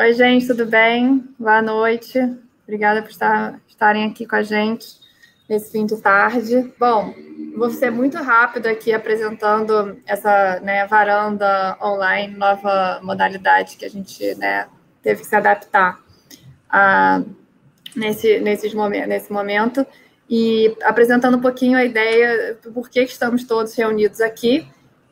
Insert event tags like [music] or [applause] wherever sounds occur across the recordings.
Oi, gente, tudo bem? Boa noite. Obrigada por estar, estarem aqui com a gente nesse fim de tarde. Bom, vou ser muito rápido aqui apresentando essa né, varanda online, nova modalidade que a gente né, teve que se adaptar a, nesse, nesses momen nesse momento e apresentando um pouquinho a ideia do porquê estamos todos reunidos aqui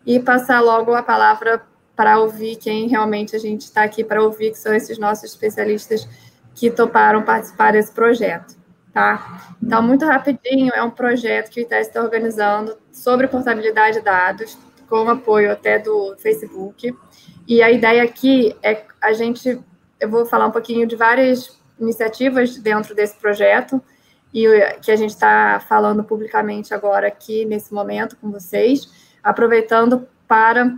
e passar logo a palavra para ouvir quem realmente a gente está aqui para ouvir, que são esses nossos especialistas que toparam participar desse projeto. Tá? Então, muito rapidinho, é um projeto que o ITES está organizando sobre portabilidade de dados, com apoio até do Facebook. E a ideia aqui é a gente, eu vou falar um pouquinho de várias iniciativas dentro desse projeto, e que a gente está falando publicamente agora aqui nesse momento com vocês, aproveitando para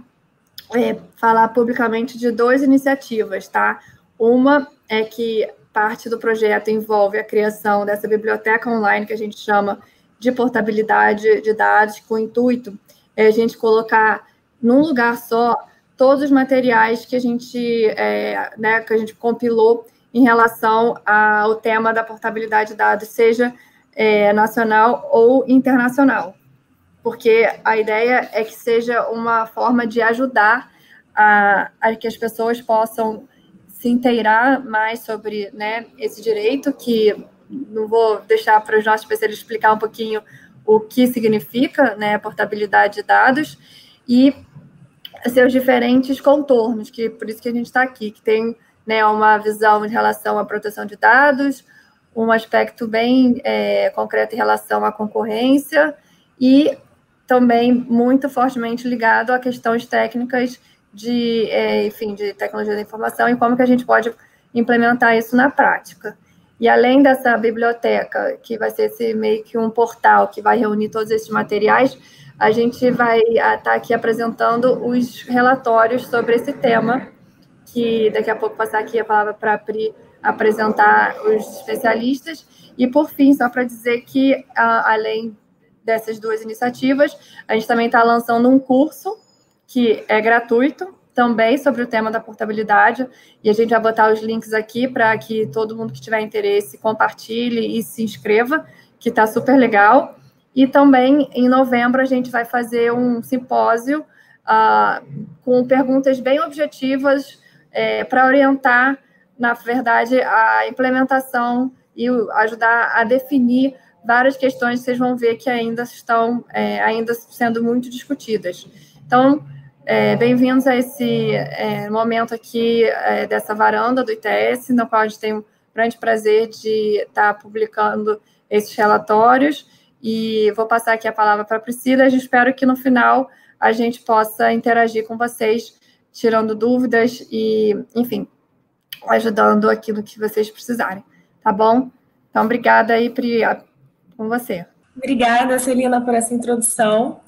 é, falar publicamente de duas iniciativas, tá? Uma é que parte do projeto envolve a criação dessa biblioteca online que a gente chama de portabilidade de dados, com o intuito é a gente colocar num lugar só todos os materiais que a gente, é, né, que a gente compilou em relação ao tema da portabilidade de dados, seja é, nacional ou internacional porque a ideia é que seja uma forma de ajudar a, a que as pessoas possam se inteirar mais sobre né, esse direito, que não vou deixar para os nossos especialistas explicar um pouquinho o que significa né, a portabilidade de dados e seus diferentes contornos, que por isso que a gente está aqui, que tem né, uma visão em relação à proteção de dados, um aspecto bem é, concreto em relação à concorrência e também muito fortemente ligado a questões técnicas de, é, enfim, de tecnologia da informação e como que a gente pode implementar isso na prática. E além dessa biblioteca, que vai ser esse meio que um portal que vai reunir todos esses materiais, a gente vai estar tá aqui apresentando os relatórios sobre esse tema, que daqui a pouco passar aqui a palavra para a Pri apresentar os especialistas. E, por fim, só para dizer que, além dessas duas iniciativas. A gente também está lançando um curso que é gratuito, também sobre o tema da portabilidade, e a gente vai botar os links aqui para que todo mundo que tiver interesse compartilhe e se inscreva, que está super legal. E também, em novembro, a gente vai fazer um simpósio uh, com perguntas bem objetivas é, para orientar, na verdade, a implementação e ajudar a definir várias questões que vocês vão ver que ainda estão é, ainda sendo muito discutidas. Então, é, bem-vindos a esse é, momento aqui é, dessa varanda do ITS, no qual a gente tem um grande prazer de estar publicando esses relatórios. E vou passar aqui a palavra para a Priscila. Eu espero que no final a gente possa interagir com vocês, tirando dúvidas e, enfim, ajudando aquilo que vocês precisarem. Tá bom? Então, obrigada aí, Pri, com você. Obrigada, Celina, por essa introdução.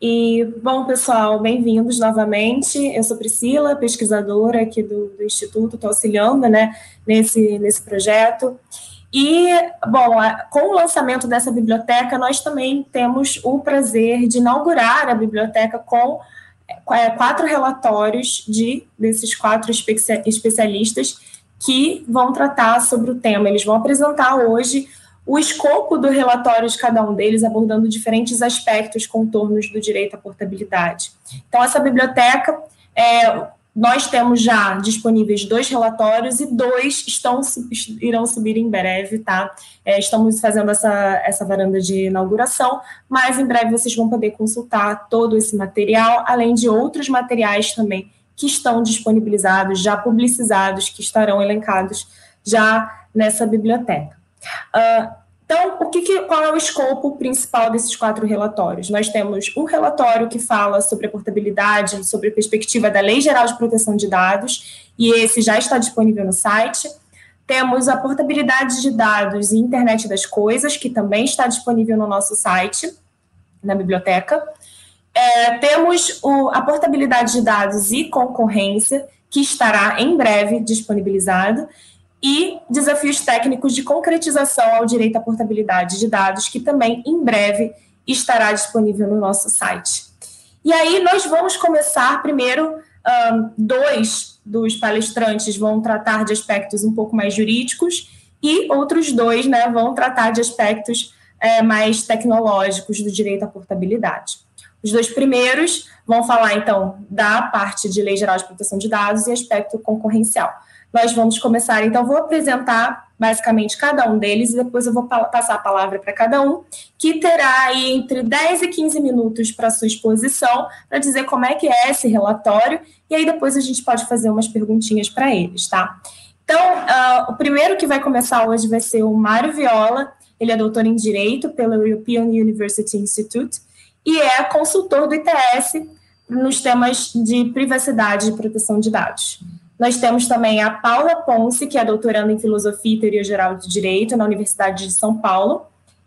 E, bom, pessoal, bem-vindos novamente. Eu sou Priscila, pesquisadora aqui do, do Instituto, estou auxiliando né, nesse, nesse projeto. E, bom, com o lançamento dessa biblioteca, nós também temos o prazer de inaugurar a biblioteca com é, quatro relatórios de desses quatro especialistas que vão tratar sobre o tema. Eles vão apresentar hoje o escopo do relatório de cada um deles, abordando diferentes aspectos, contornos do direito à portabilidade. Então, essa biblioteca, é, nós temos já disponíveis dois relatórios e dois estão, irão subir em breve, tá? É, estamos fazendo essa, essa varanda de inauguração, mas em breve vocês vão poder consultar todo esse material, além de outros materiais também que estão disponibilizados, já publicizados, que estarão elencados já nessa biblioteca. Uh, então, o que, que, qual é o escopo principal desses quatro relatórios? Nós temos um relatório que fala sobre a portabilidade, sobre a perspectiva da Lei Geral de Proteção de Dados, e esse já está disponível no site. Temos a portabilidade de dados e internet das coisas, que também está disponível no nosso site, na biblioteca. É, temos o, a portabilidade de dados e concorrência, que estará em breve disponibilizado e desafios técnicos de concretização ao direito à portabilidade de dados, que também em breve estará disponível no nosso site. E aí nós vamos começar primeiro um, dois dos palestrantes vão tratar de aspectos um pouco mais jurídicos e outros dois né, vão tratar de aspectos é, mais tecnológicos do direito à portabilidade. Os dois primeiros vão falar, então, da parte de Lei Geral de Proteção de Dados e aspecto concorrencial. Nós vamos começar, então, vou apresentar basicamente cada um deles e depois eu vou passar a palavra para cada um, que terá aí entre 10 e 15 minutos para sua exposição, para dizer como é que é esse relatório, e aí depois a gente pode fazer umas perguntinhas para eles, tá? Então, uh, o primeiro que vai começar hoje vai ser o Mário Viola, ele é doutor em Direito pela European University Institute e é consultor do ITS nos temas de privacidade e proteção de dados. Nós temos também a Paula Ponce, que é doutoranda em Filosofia e Teoria Geral de Direito na Universidade de São Paulo,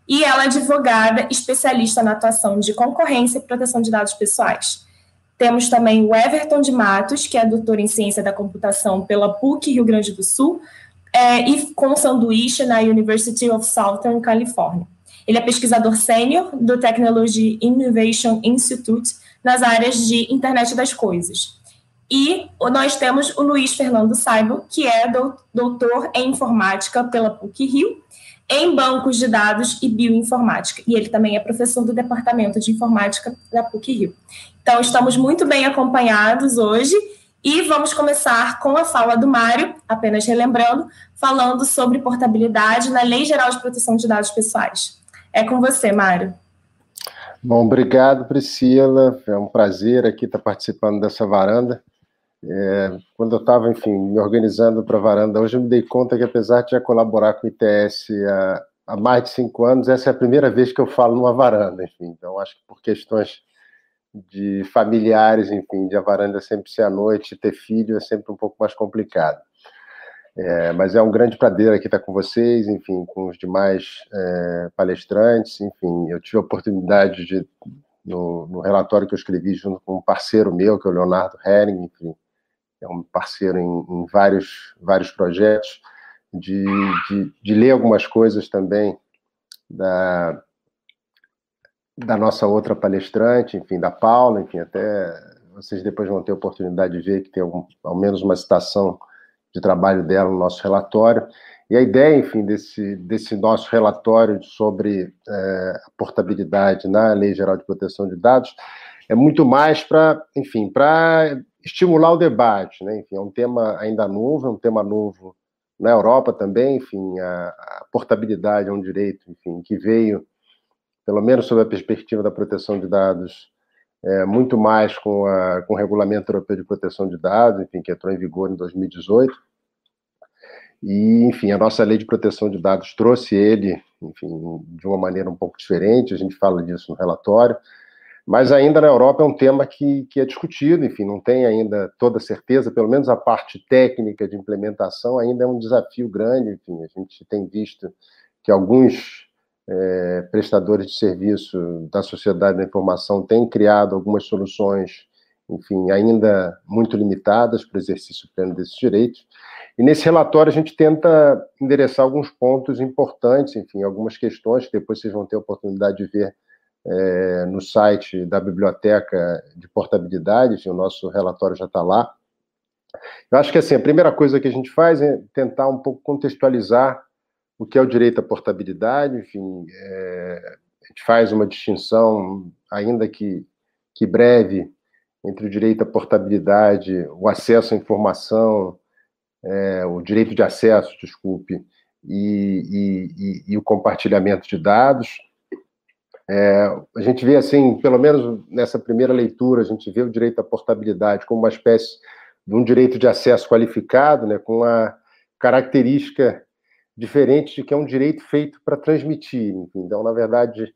e ela é advogada especialista na atuação de concorrência e proteção de dados pessoais. Temos também o Everton de Matos, que é doutor em Ciência da Computação pela PUC Rio Grande do Sul, é, e com sanduíche na University of Southern California. Ele é pesquisador sênior do Technology Innovation Institute nas áreas de internet das coisas. E nós temos o Luiz Fernando Saibo, que é doutor em informática pela PUC-Rio, em bancos de dados e bioinformática. E ele também é professor do Departamento de Informática da PUC-Rio. Então, estamos muito bem acompanhados hoje e vamos começar com a fala do Mário, apenas relembrando, falando sobre portabilidade na Lei Geral de Proteção de Dados Pessoais. É com você, Mário. Bom, obrigado, Priscila. É um prazer aqui estar participando dessa varanda. É, quando eu estava, enfim, me organizando para a varanda, hoje eu me dei conta que, apesar de já colaborar com o ITS há, há, mais de cinco anos, essa é a primeira vez que eu falo numa varanda, enfim. Então, acho que por questões de familiares, enfim, de a varanda sempre ser à noite, ter filho é sempre um pouco mais complicado. É, mas é um grande prazer aqui estar com vocês, enfim, com os demais é, palestrantes, enfim, eu tive a oportunidade de, no, no, relatório que eu escrevi junto com um parceiro meu, que é o Leonardo Hering, enfim, é um parceiro em, em vários, vários projetos, de, de, de, ler algumas coisas também da, da nossa outra palestrante, enfim, da Paula, enfim, até vocês depois vão ter oportunidade de ver que tem algum, ao menos uma citação de trabalho dela no nosso relatório. E a ideia, enfim, desse, desse nosso relatório sobre é, a portabilidade na Lei Geral de Proteção de Dados é muito mais para, enfim, para estimular o debate, né? Enfim, é um tema ainda novo, é um tema novo na Europa também, enfim, a, a portabilidade é um direito, enfim, que veio, pelo menos sob a perspectiva da proteção de dados, é, muito mais com, a, com o Regulamento Europeu de Proteção de Dados, enfim, que entrou em vigor em 2018. E, enfim, a nossa lei de proteção de dados trouxe ele, enfim, de uma maneira um pouco diferente, a gente fala disso no relatório, mas ainda na Europa é um tema que, que é discutido, enfim, não tem ainda toda certeza, pelo menos a parte técnica de implementação ainda é um desafio grande, enfim, a gente tem visto que alguns é, prestadores de serviço da sociedade da informação têm criado algumas soluções, enfim, ainda muito limitadas para o exercício pleno desses direitos. E nesse relatório a gente tenta endereçar alguns pontos importantes, enfim, algumas questões que depois vocês vão ter a oportunidade de ver é, no site da Biblioteca de Portabilidade, o nosso relatório já está lá. Eu acho que assim, a primeira coisa que a gente faz é tentar um pouco contextualizar o que é o direito à portabilidade, enfim, é, a gente faz uma distinção, ainda que, que breve, entre o direito à portabilidade, o acesso à informação, é, o direito de acesso, desculpe, e, e, e, e o compartilhamento de dados. É, a gente vê assim, pelo menos nessa primeira leitura, a gente vê o direito à portabilidade como uma espécie de um direito de acesso qualificado, né, com uma característica diferente de que é um direito feito para transmitir. Então, na verdade,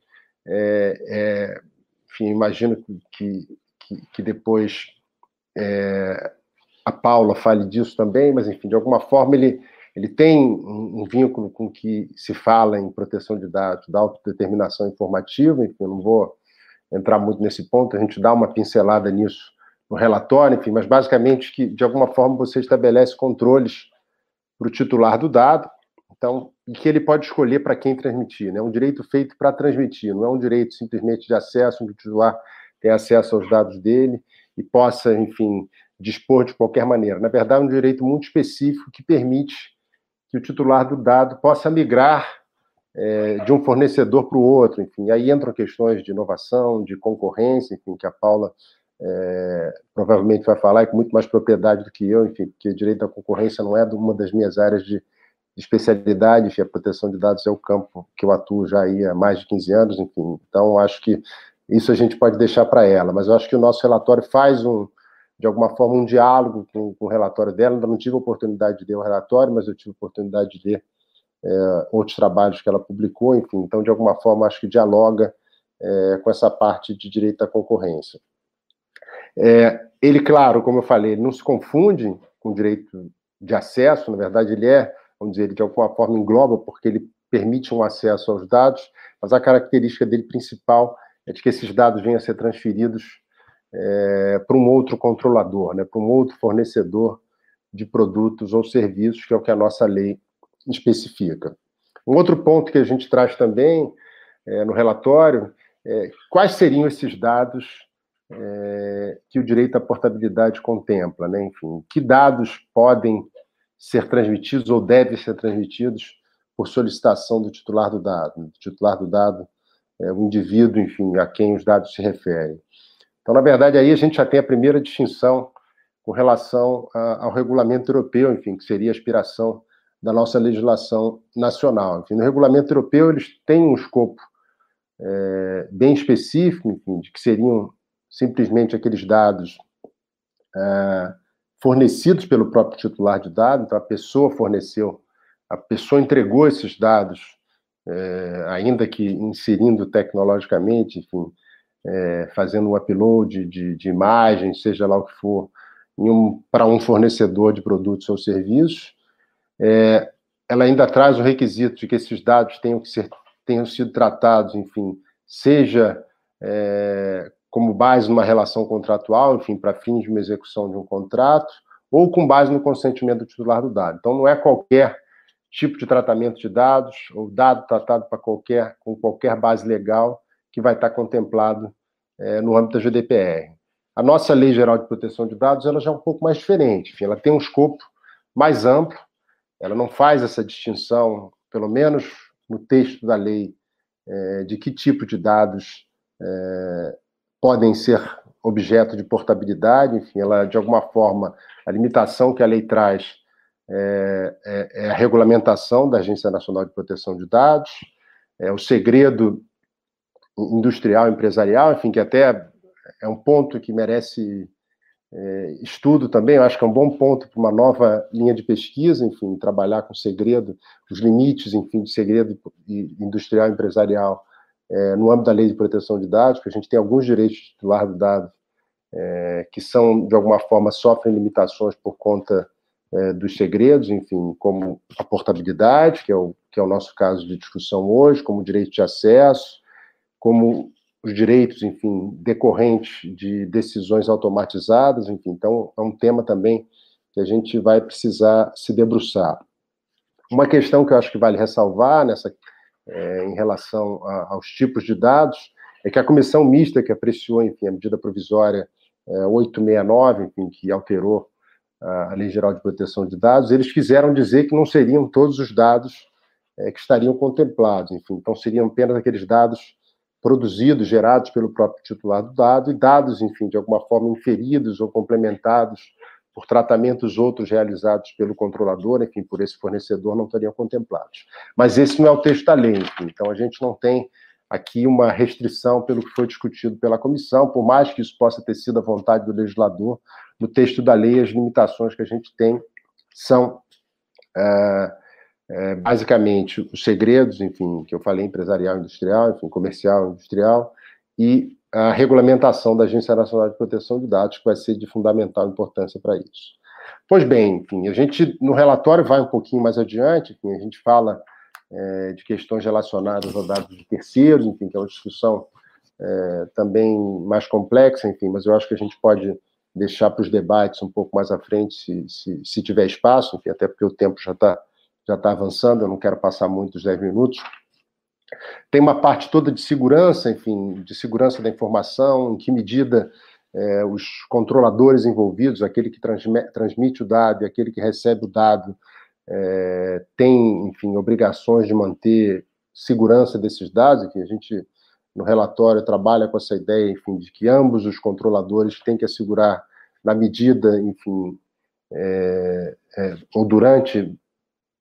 é, é, enfim, imagino que, que, que depois é, a Paula fale disso também, mas, enfim, de alguma forma ele, ele tem um, um vínculo com que se fala em proteção de dados, da autodeterminação informativa, enfim, eu não vou entrar muito nesse ponto, a gente dá uma pincelada nisso no relatório, enfim, mas basicamente que, de alguma forma, você estabelece controles para o titular do dado, então, e que ele pode escolher para quem transmitir. Né? É um direito feito para transmitir, não é um direito simplesmente de acesso, onde o titular tem acesso aos dados dele e possa, enfim, dispor de qualquer maneira. Na verdade, é um direito muito específico que permite que o titular do dado possa migrar é, de um fornecedor para o outro, enfim. Aí entram questões de inovação, de concorrência, enfim, que a Paula é, provavelmente vai falar com muito mais propriedade do que eu, enfim, porque direito à concorrência não é uma das minhas áreas de, de especialidade, enfim, a proteção de dados é o campo que eu atuo já há mais de 15 anos, enfim. Então, acho que isso a gente pode deixar para ela, mas eu acho que o nosso relatório faz um, de alguma forma, um diálogo com, com o relatório dela. Ainda não tive a oportunidade de ler o relatório, mas eu tive a oportunidade de ler é, outros trabalhos que ela publicou, enfim. Então, de alguma forma, acho que dialoga é, com essa parte de direito à concorrência. É, ele, claro, como eu falei, não se confunde com direito de acesso, na verdade, ele é, vamos dizer, ele de alguma forma engloba, porque ele permite um acesso aos dados, mas a característica dele principal é de que esses dados venham a ser transferidos é, para um outro controlador, né, para um outro fornecedor de produtos ou serviços, que é o que a nossa lei especifica. Um outro ponto que a gente traz também é, no relatório é quais seriam esses dados é, que o direito à portabilidade contempla, né? Enfim, que dados podem ser transmitidos ou devem ser transmitidos por solicitação do titular do dado, do titular do dado, é, o indivíduo, enfim, a quem os dados se referem. Então, na verdade, aí a gente já tem a primeira distinção com relação a, ao regulamento europeu, enfim, que seria a aspiração da nossa legislação nacional. Enfim, no regulamento europeu, eles têm um escopo é, bem específico, enfim, de que seriam simplesmente aqueles dados é, fornecidos pelo próprio titular de dados, então a pessoa forneceu, a pessoa entregou esses dados, é, ainda que inserindo tecnologicamente, enfim, é, fazendo um upload de, de imagens, seja lá o que for, um, para um fornecedor de produtos ou serviços, é, ela ainda traz o requisito de que esses dados tenham, que ser, tenham sido tratados, enfim, seja é, como base numa relação contratual, enfim, para fins de uma execução de um contrato, ou com base no consentimento do titular do dado. Então, não é qualquer tipo de tratamento de dados, ou dado tratado para qualquer, com qualquer base legal que vai estar contemplado é, no âmbito da GDPR. A nossa Lei Geral de Proteção de Dados ela já é um pouco mais diferente, enfim, ela tem um escopo mais amplo, ela não faz essa distinção, pelo menos no texto da lei, é, de que tipo de dados é, podem ser objeto de portabilidade, enfim, ela, de alguma forma, a limitação que a lei traz é, é, a regulamentação da Agência Nacional de Proteção de Dados, é o segredo industrial, empresarial, enfim, que até é um ponto que merece é, estudo também, eu acho que é um bom ponto para uma nova linha de pesquisa, enfim, trabalhar com segredo, os limites, enfim, de segredo industrial empresarial é, no âmbito da lei de proteção de dados, porque a gente tem alguns direitos de titular do dado é, que são, de alguma forma, sofrem limitações por conta é, dos segredos, enfim, como a portabilidade, que é, o, que é o nosso caso de discussão hoje, como o direito de acesso, como os direitos, enfim, decorrentes de decisões automatizadas, enfim, então é um tema também que a gente vai precisar se debruçar. Uma questão que eu acho que vale ressalvar nessa é, em relação a, aos tipos de dados é que a comissão mista que apreciou, enfim, a medida provisória é, 869, enfim, que alterou a, Lei Geral de Proteção de Dados, eles quiseram dizer que não seriam todos os dados é, que estariam contemplados, enfim, então seriam apenas aqueles dados produzidos, gerados pelo próprio titular do dado, e dados, enfim, de alguma forma inferidos ou complementados por tratamentos outros realizados pelo controlador, enfim, por esse fornecedor, não estariam contemplados. Mas esse não é o texto da lei, enfim, então a gente não tem aqui uma restrição pelo que foi discutido pela comissão, por mais que isso possa ter sido a vontade do legislador, no texto da lei, as limitações que a gente tem são é, é, basicamente os segredos, enfim, que eu falei, empresarial, industrial, enfim, comercial, industrial, e a regulamentação da Agência Nacional de Proteção de Dados, que vai ser de fundamental importância para isso. Pois bem, enfim, a gente no relatório vai um pouquinho mais adiante, enfim, a gente fala é, de questões relacionadas a dados de terceiros, enfim, que é uma discussão é, também mais complexa, enfim, mas eu acho que a gente pode deixar para os debates um pouco mais à frente, se, se, se tiver espaço, enfim, até porque o tempo já está já está avançando, eu não quero passar muito os 10 minutos. Tem uma parte toda de segurança, enfim, de segurança da informação, em que medida é, os controladores envolvidos, aquele que transmite o dado e aquele que recebe o dado, é, tem, enfim, obrigações de manter segurança desses dados, que a gente no relatório trabalha com essa ideia, enfim, de que ambos os controladores têm que assegurar na medida, enfim, é, é, ou durante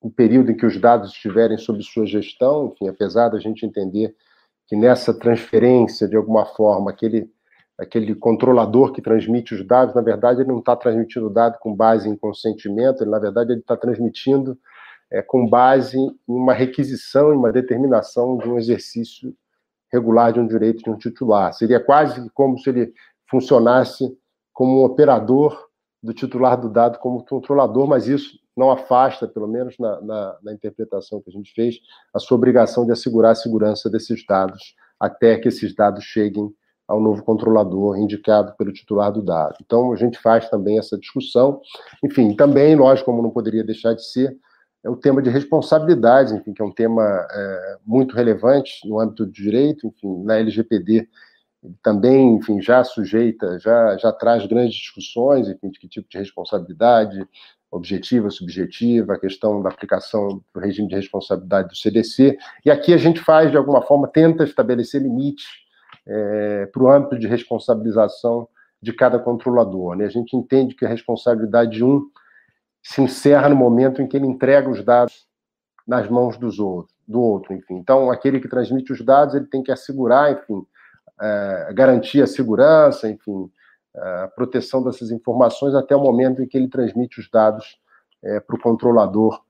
o período em que os dados estiverem sob sua gestão, enfim, apesar da gente entender que nessa transferência, de alguma forma, aquele, aquele controlador que transmite os dados, na verdade, ele não está transmitindo o dado com base em consentimento, ele, na verdade, ele está transmitindo é, com base em uma requisição, em uma determinação de um exercício regular de um direito de um titular. Seria quase como se ele funcionasse como um operador do titular do dado como controlador, mas isso não afasta, pelo menos na, na, na, interpretação que a gente fez, a sua obrigação de assegurar a segurança desses dados até que esses dados cheguem ao novo controlador indicado pelo titular do dado. Então, a gente faz também essa discussão. Enfim, também, lógico, como não poderia deixar de ser, é o tema de responsabilidades, enfim, que é um tema é, muito relevante no âmbito do direito, enfim, na LGPD também, enfim, já sujeita, já, já traz grandes discussões, enfim, de que tipo de responsabilidade, objetiva, subjetiva, a questão da aplicação do regime de responsabilidade do CDC, e aqui a gente faz, de alguma forma, tenta estabelecer limites é, para o âmbito de responsabilização de cada controlador. Né? A gente entende que a responsabilidade de um se encerra no momento em que ele entrega os dados nas mãos dos outros, do outro, enfim. Então, aquele que transmite os dados, ele tem que assegurar, enfim, é, garantir a segurança, enfim, a proteção dessas informações até o momento em que ele transmite os dados é, para o controlador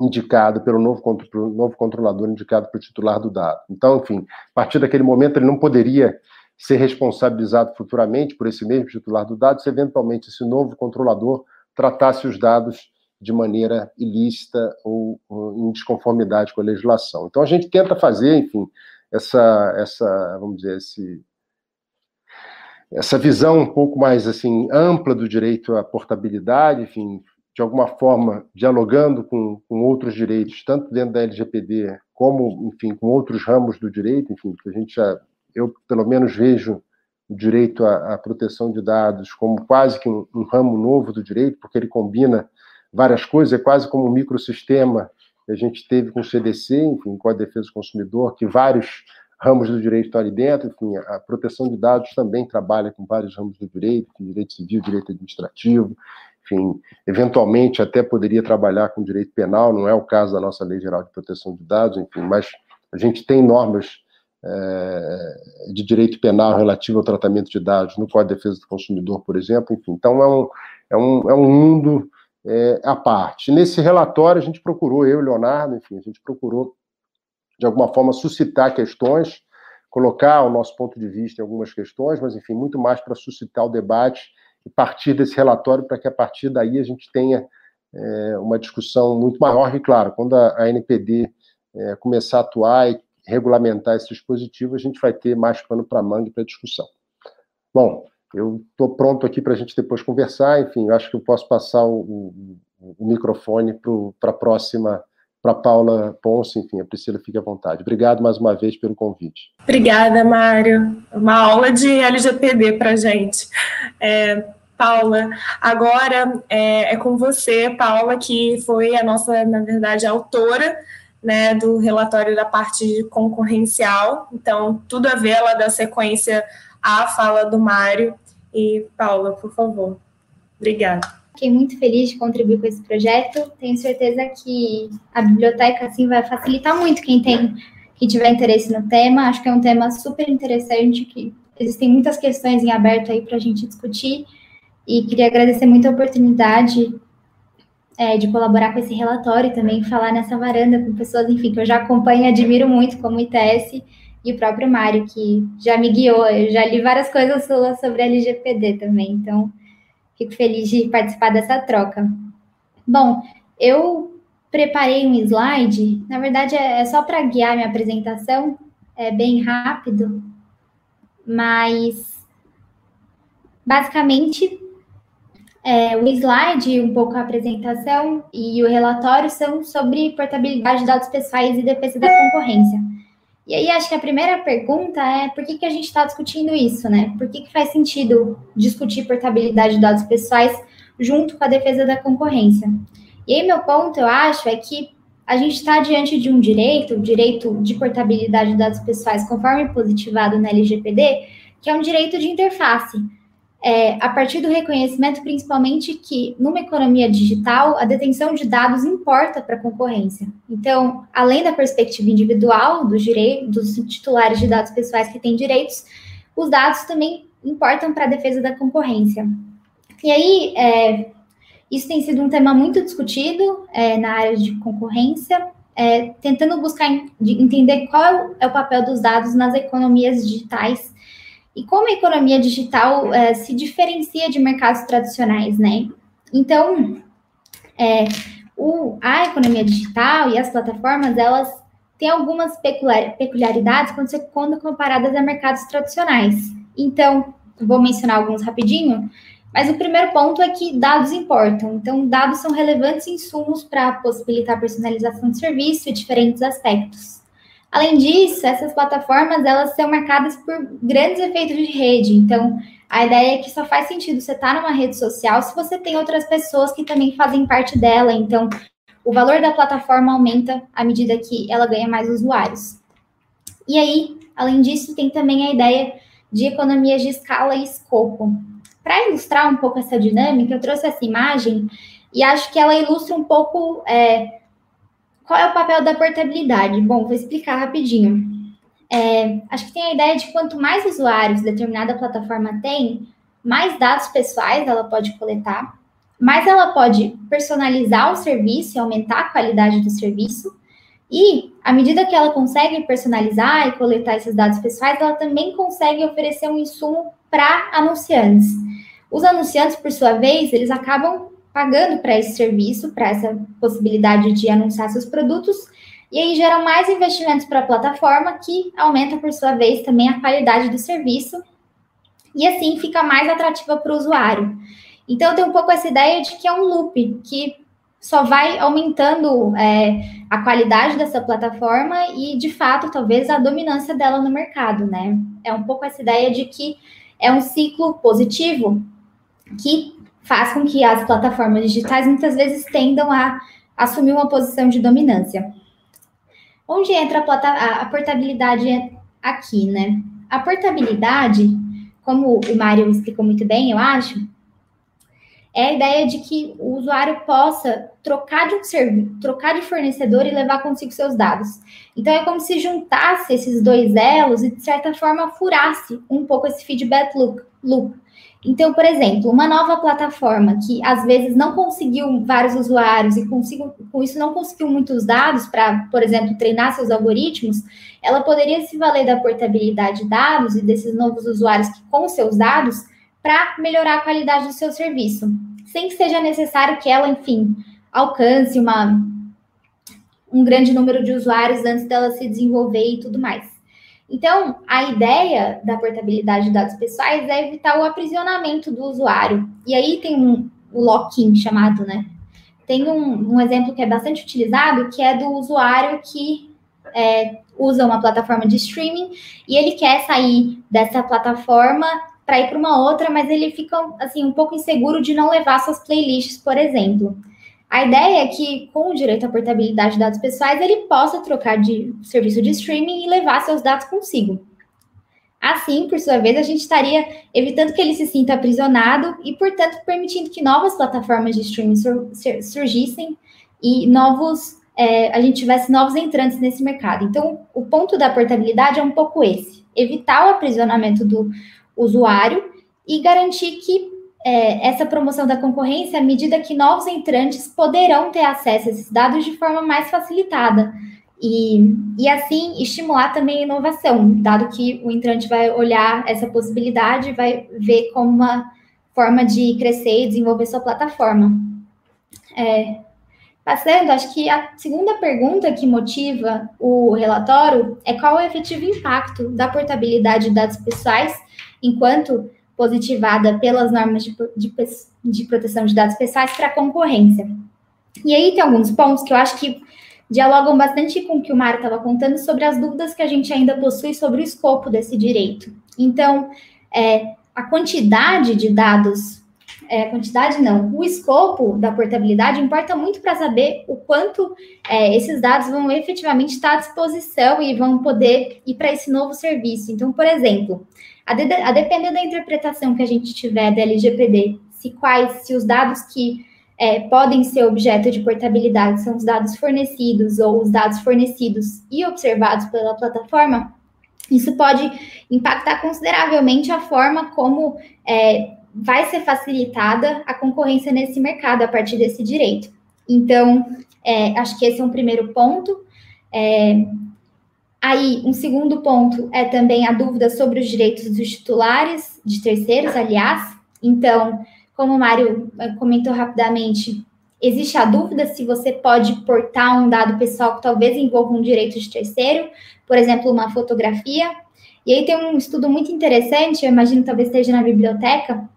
indicado pelo novo, pelo novo controlador indicado pelo titular do dado. Então, enfim, a partir daquele momento ele não poderia ser responsabilizado futuramente por esse mesmo titular do dado se eventualmente esse novo controlador tratasse os dados de maneira ilícita ou, ou em desconformidade com a legislação. Então a gente tenta fazer, enfim, essa, essa vamos dizer, esse, essa visão um pouco mais assim ampla do direito à portabilidade, enfim, de alguma forma dialogando com, com outros direitos, tanto dentro da LGPD como, enfim, com outros ramos do direito, enfim, que a gente já, eu pelo menos vejo o direito à, à proteção de dados como quase que um, um, ramo novo do direito, porque ele combina várias coisas, é quase como um microsistema que a gente teve com o CDC, enfim, com a defesa do consumidor, que vários ramos do direito estão ali dentro, enfim, a proteção de dados também trabalha com vários ramos do direito, com direito civil, direito administrativo, enfim, eventualmente até poderia trabalhar com direito penal, não é o caso da nossa Lei Geral de Proteção de Dados, enfim, mas a gente tem normas é, de direito penal relativo ao tratamento de dados no Código de Defesa do Consumidor, por exemplo, enfim, então é um, é um, é um mundo é, à parte. Nesse relatório, a gente procurou, eu e Leonardo, enfim, a gente procurou, de alguma forma, suscitar questões, colocar o nosso ponto de vista em algumas questões, mas, enfim, muito mais para suscitar o debate e partir desse relatório para que, a partir daí, a gente tenha é, uma discussão muito maior. E, claro, quando a, a NPD é, começar a atuar e regulamentar esse dispositivo, a gente vai ter mais pano para manga para discussão. Bom, eu estou pronto aqui para a gente depois conversar, enfim, acho que eu posso passar o, o, o microfone para a próxima, para Paula Ponce, enfim, a Priscila fique à vontade. Obrigado mais uma vez pelo convite. Obrigada, Mário. Uma aula de LGPD para gente. É, Paula, agora é, é, com você, Paula, que foi a nossa, na verdade, autora né, do relatório da parte concorrencial. Então, tudo a ver, ela dá sequência à fala do Mário. E, Paula, por favor. Obrigada. Fiquei muito feliz de contribuir com esse projeto. Tenho certeza que a biblioteca assim vai facilitar muito quem tem que tiver interesse no tema. Acho que é um tema super interessante que existem muitas questões em aberto aí para a gente discutir. E queria agradecer muito a oportunidade é, de colaborar com esse relatório e também falar nessa varanda com pessoas, enfim, que eu já acompanho e admiro muito, como o ITS e o próprio Mário, que já me guiou. Eu já li várias coisas sobre LGPD também, então fico feliz de participar dessa troca. Bom, eu preparei um slide, na verdade é, é só para guiar minha apresentação, é bem rápido, mas basicamente é, o slide, um pouco a apresentação e o relatório são sobre portabilidade de dados pessoais e defesa da concorrência. E aí, acho que a primeira pergunta é por que, que a gente está discutindo isso, né? Por que, que faz sentido discutir portabilidade de dados pessoais junto com a defesa da concorrência? E aí, meu ponto, eu acho, é que a gente está diante de um direito, o direito de portabilidade de dados pessoais, conforme positivado na LGPD, que é um direito de interface. É, a partir do reconhecimento, principalmente, que numa economia digital, a detenção de dados importa para a concorrência. Então, além da perspectiva individual dos, direitos, dos titulares de dados pessoais que têm direitos, os dados também importam para a defesa da concorrência. E aí, é, isso tem sido um tema muito discutido é, na área de concorrência, é, tentando buscar entender qual é é o, papel dos dados nas economias digitais e como a economia digital é, se diferencia de mercados tradicionais, né? Então, é, o, a economia digital e as plataformas, elas têm algumas peculiaridades quando, quando comparadas a mercados tradicionais. Então, vou mencionar alguns rapidinho. Mas o primeiro ponto é que dados importam. Então, dados são relevantes insumos para possibilitar a personalização de serviço e diferentes aspectos. Além disso, essas plataformas elas são marcadas por grandes efeitos de rede. Então, a ideia é que só faz sentido você estar numa rede social se você tem outras pessoas que também fazem parte dela. Então, o valor da plataforma aumenta à medida que ela ganha mais usuários. E aí, além disso, tem também a ideia de economias de escala e escopo. Para ilustrar um pouco essa dinâmica, eu trouxe essa imagem e acho que ela ilustra um pouco é, qual é o papel da portabilidade. Bom, vou explicar rapidinho. É, acho que tem a ideia de quanto mais usuários determinada plataforma tem, mais dados pessoais ela pode coletar, mais ela pode personalizar o serviço e aumentar a qualidade do serviço. E, à medida que ela consegue personalizar e coletar esses dados pessoais, ela também consegue oferecer um insumo para anunciantes. Os anunciantes, por sua vez, eles acabam pagando para esse serviço, para essa possibilidade de anunciar seus produtos, e aí geram mais investimentos para a plataforma, que aumenta, por sua vez, também a qualidade do serviço, e assim fica mais atrativa para o usuário. Então, tem um pouco essa ideia de que é um loop, que só vai aumentando é, a qualidade dessa plataforma e, de fato, talvez a dominância dela no mercado, né? É um pouco essa ideia de que é um ciclo positivo que faz com que as plataformas digitais muitas vezes tendam a assumir uma posição de dominância. Onde entra a, a portabilidade aqui, né? A portabilidade, como o Mário explicou muito bem, eu acho, é a ideia de que o usuário possa trocar de um serviço, trocar de fornecedor e levar consigo seus dados. Então é como se juntasse esses dois elos e de certa forma furasse um pouco esse feedback loop. loop. Então, por exemplo, uma nova plataforma que às vezes não conseguiu vários usuários e consigo, com isso não conseguiu muitos dados para, por exemplo, treinar seus algoritmos, ela poderia se valer da portabilidade de dados e desses novos usuários que, com seus dados para melhorar a qualidade do seu serviço, sem que seja necessário que ela, enfim, alcance uma, um grande número de usuários antes dela se desenvolver e tudo mais. Então, a ideia da portabilidade de dados pessoais é evitar o aprisionamento do usuário. E aí tem um, o lock-in chamado, né? Tem um, um, exemplo que é bastante utilizado, que é do usuário que é, usa uma plataforma de streaming e ele quer sair dessa plataforma para ir para uma outra, mas ele fica assim um pouco inseguro de não levar suas playlists, por exemplo. A ideia é que, com o direito à portabilidade de dados pessoais, ele possa trocar de serviço de streaming e levar seus dados consigo. Assim, por sua vez, a gente estaria evitando que ele se sinta aprisionado e, portanto, permitindo que novas plataformas de streaming sur surgissem e novos é, a gente tivesse novos entrantes nesse mercado. Então, o ponto da portabilidade é um pouco esse: evitar o aprisionamento do usuário e garantir que é, essa promoção da concorrência à medida que novos entrantes poderão ter acesso a esses dados de forma mais facilitada. E, e assim estimular também a inovação, dado que o entrante vai olhar essa possibilidade, vai ver como uma forma de crescer e desenvolver sua plataforma. É, passando, acho que a segunda pergunta que motiva o relatório é qual o efetivo impacto da portabilidade de dados pessoais enquanto positivada pelas normas de, de, de proteção de dados pessoais para a concorrência. E aí tem alguns pontos que eu acho que dialogam bastante com o que o Mário estava contando sobre as dúvidas que a gente ainda possui sobre o escopo desse direito. Então, é, a quantidade de dados, é, quantidade não, o escopo da portabilidade importa muito para saber o quanto é, esses dados vão efetivamente estar à disposição e vão poder ir para esse novo serviço. Então, por exemplo, a, de, a depender da interpretação que a gente tiver da LGPD, se quais, se os dados que é, podem ser objeto de portabilidade são os dados fornecidos ou os dados fornecidos e observados pela plataforma, isso pode impactar consideravelmente a forma como é, vai ser facilitada a concorrência nesse mercado a partir desse direito. Então, é, acho que esse é um primeiro ponto. É, aí, um segundo ponto é também a dúvida sobre os direitos dos titulares, de terceiros, aliás. Então, como o Mário eh, comentou rapidamente, existe a dúvida se você pode portar um dado pessoal que talvez envolva um direito de terceiro, por exemplo, uma fotografia. E aí tem um estudo muito interessante, eu imagino que talvez esteja na biblioteca,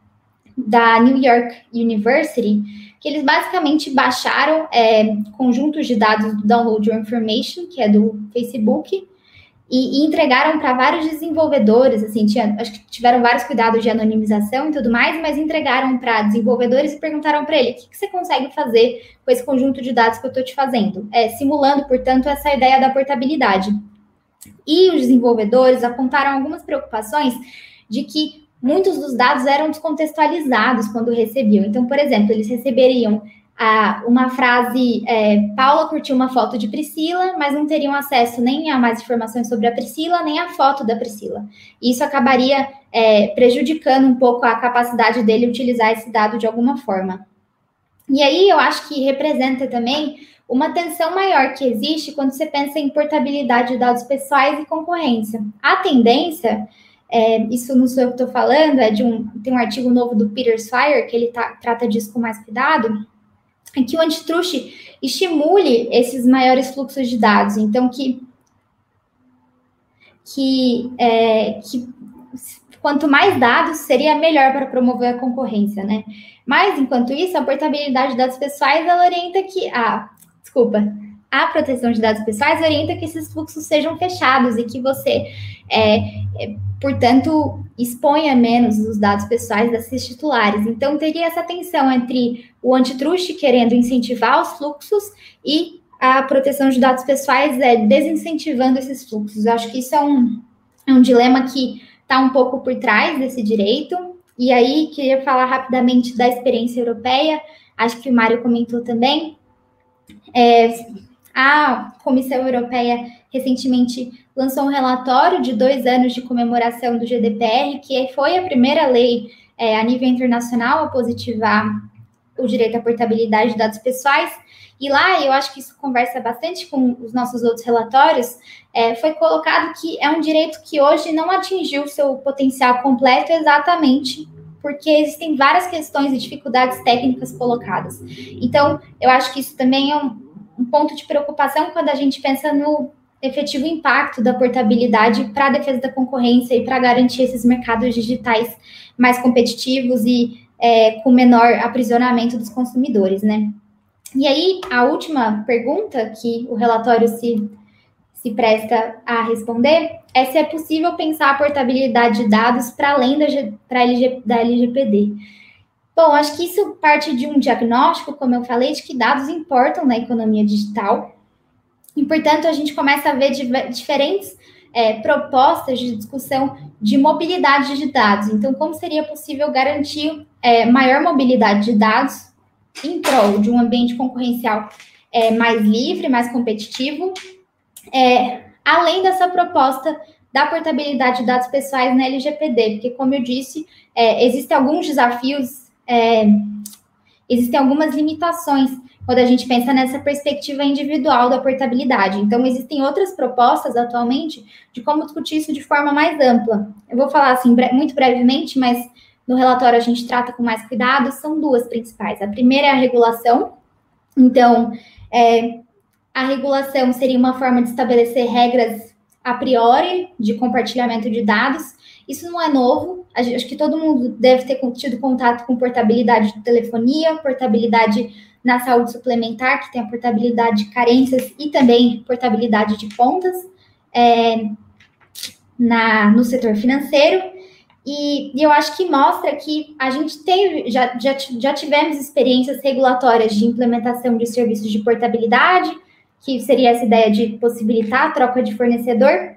da New York University, que eles basicamente baixaram é, conjuntos de dados do Download Your Information, que é do Facebook, e, e entregaram para vários desenvolvedores, assim, tinha, acho que tiveram vários cuidados de anonimização e tudo mais, mas entregaram para desenvolvedores e perguntaram para ele, o que, que, você consegue fazer com esse conjunto de dados que eu estou te fazendo? É, simulando, portanto, essa ideia da portabilidade. E os desenvolvedores apontaram algumas preocupações de que muitos dos dados eram descontextualizados quando recebiam. Então, por exemplo, eles receberiam a, uma frase: é, Paula curtiu uma foto de Priscila, mas não teriam acesso nem a mais informações sobre a Priscila, nem a foto da Priscila. Isso acabaria é, prejudicando um pouco a capacidade dele utilizar esse dado de alguma forma. E aí eu acho que representa também uma tensão maior que existe quando você pensa em portabilidade de dados pessoais e concorrência. A tendência é, isso não sou eu que estou falando, é de um tem um artigo novo do Peter Swire que ele tá, trata disso com mais cuidado, em que o antitruste estimule esses maiores fluxos de dados. Então, que, que, é, que quanto mais dados, seria melhor para promover a concorrência, né? Mas, enquanto isso, a portabilidade de dados pessoais, ela orienta que... Ah, desculpa. A proteção de dados pessoais orienta que esses fluxos sejam fechados e que você é, é portanto, exponha menos os dados pessoais desses titulares. Então, teria essa tensão entre o antitruste querendo incentivar os fluxos e a proteção de dados pessoais é, desincentivando esses fluxos. Eu acho que isso é um, é um dilema que está um pouco por trás desse direito. E aí, queria falar rapidamente da experiência europeia, acho que o Mário comentou também. É, a Comissão Europeia recentemente lançou um relatório de dois anos de comemoração do GDPR, que foi a primeira lei é, a nível internacional a positivar o direito à portabilidade de dados pessoais. E lá, eu acho que isso conversa bastante com os nossos outros relatórios, é, foi colocado que é um direito que hoje não atingiu seu potencial completo exatamente porque existem várias questões e dificuldades técnicas colocadas. Então, eu acho que isso também é um, um ponto de preocupação quando a gente pensa no efetivo impacto da portabilidade para a defesa da concorrência e para garantir esses mercados digitais mais competitivos e é, com menor aprisionamento dos consumidores, né? E aí, a última pergunta que o relatório se, se presta a responder é se é possível pensar a portabilidade de dados para além da, da LGPD. Bom, acho que isso parte de um diagnóstico, como eu falei, de que dados importam na economia digital e, portanto, a gente começa a ver diferentes é, propostas de discussão de mobilidade de dados. Então, como seria possível garantir é, maior mobilidade de dados em prol de um ambiente concorrencial é, mais livre, mais competitivo, é, além dessa proposta da portabilidade de dados pessoais na LGPD, porque, como eu disse, é, existem alguns desafios, é, existem algumas limitações quando a gente pensa nessa perspectiva individual da portabilidade. Então, existem outras propostas atualmente de como discutir isso de forma mais ampla. Eu vou falar assim muito brevemente, mas no relatório a gente trata com mais cuidado. São duas principais. A primeira é a regulação. Então, é, a regulação seria uma forma de estabelecer regras a priori de compartilhamento de dados. Isso não é novo. Acho que todo mundo deve ter tido contato com portabilidade de telefonia, portabilidade na saúde suplementar, que tem a portabilidade de carências e também portabilidade de pontas é, na, no setor financeiro. E, e, eu acho que mostra que a gente teve, já, já, já tivemos experiências regulatórias de implementação de serviços de portabilidade, que seria essa ideia de possibilitar a troca de fornecedor,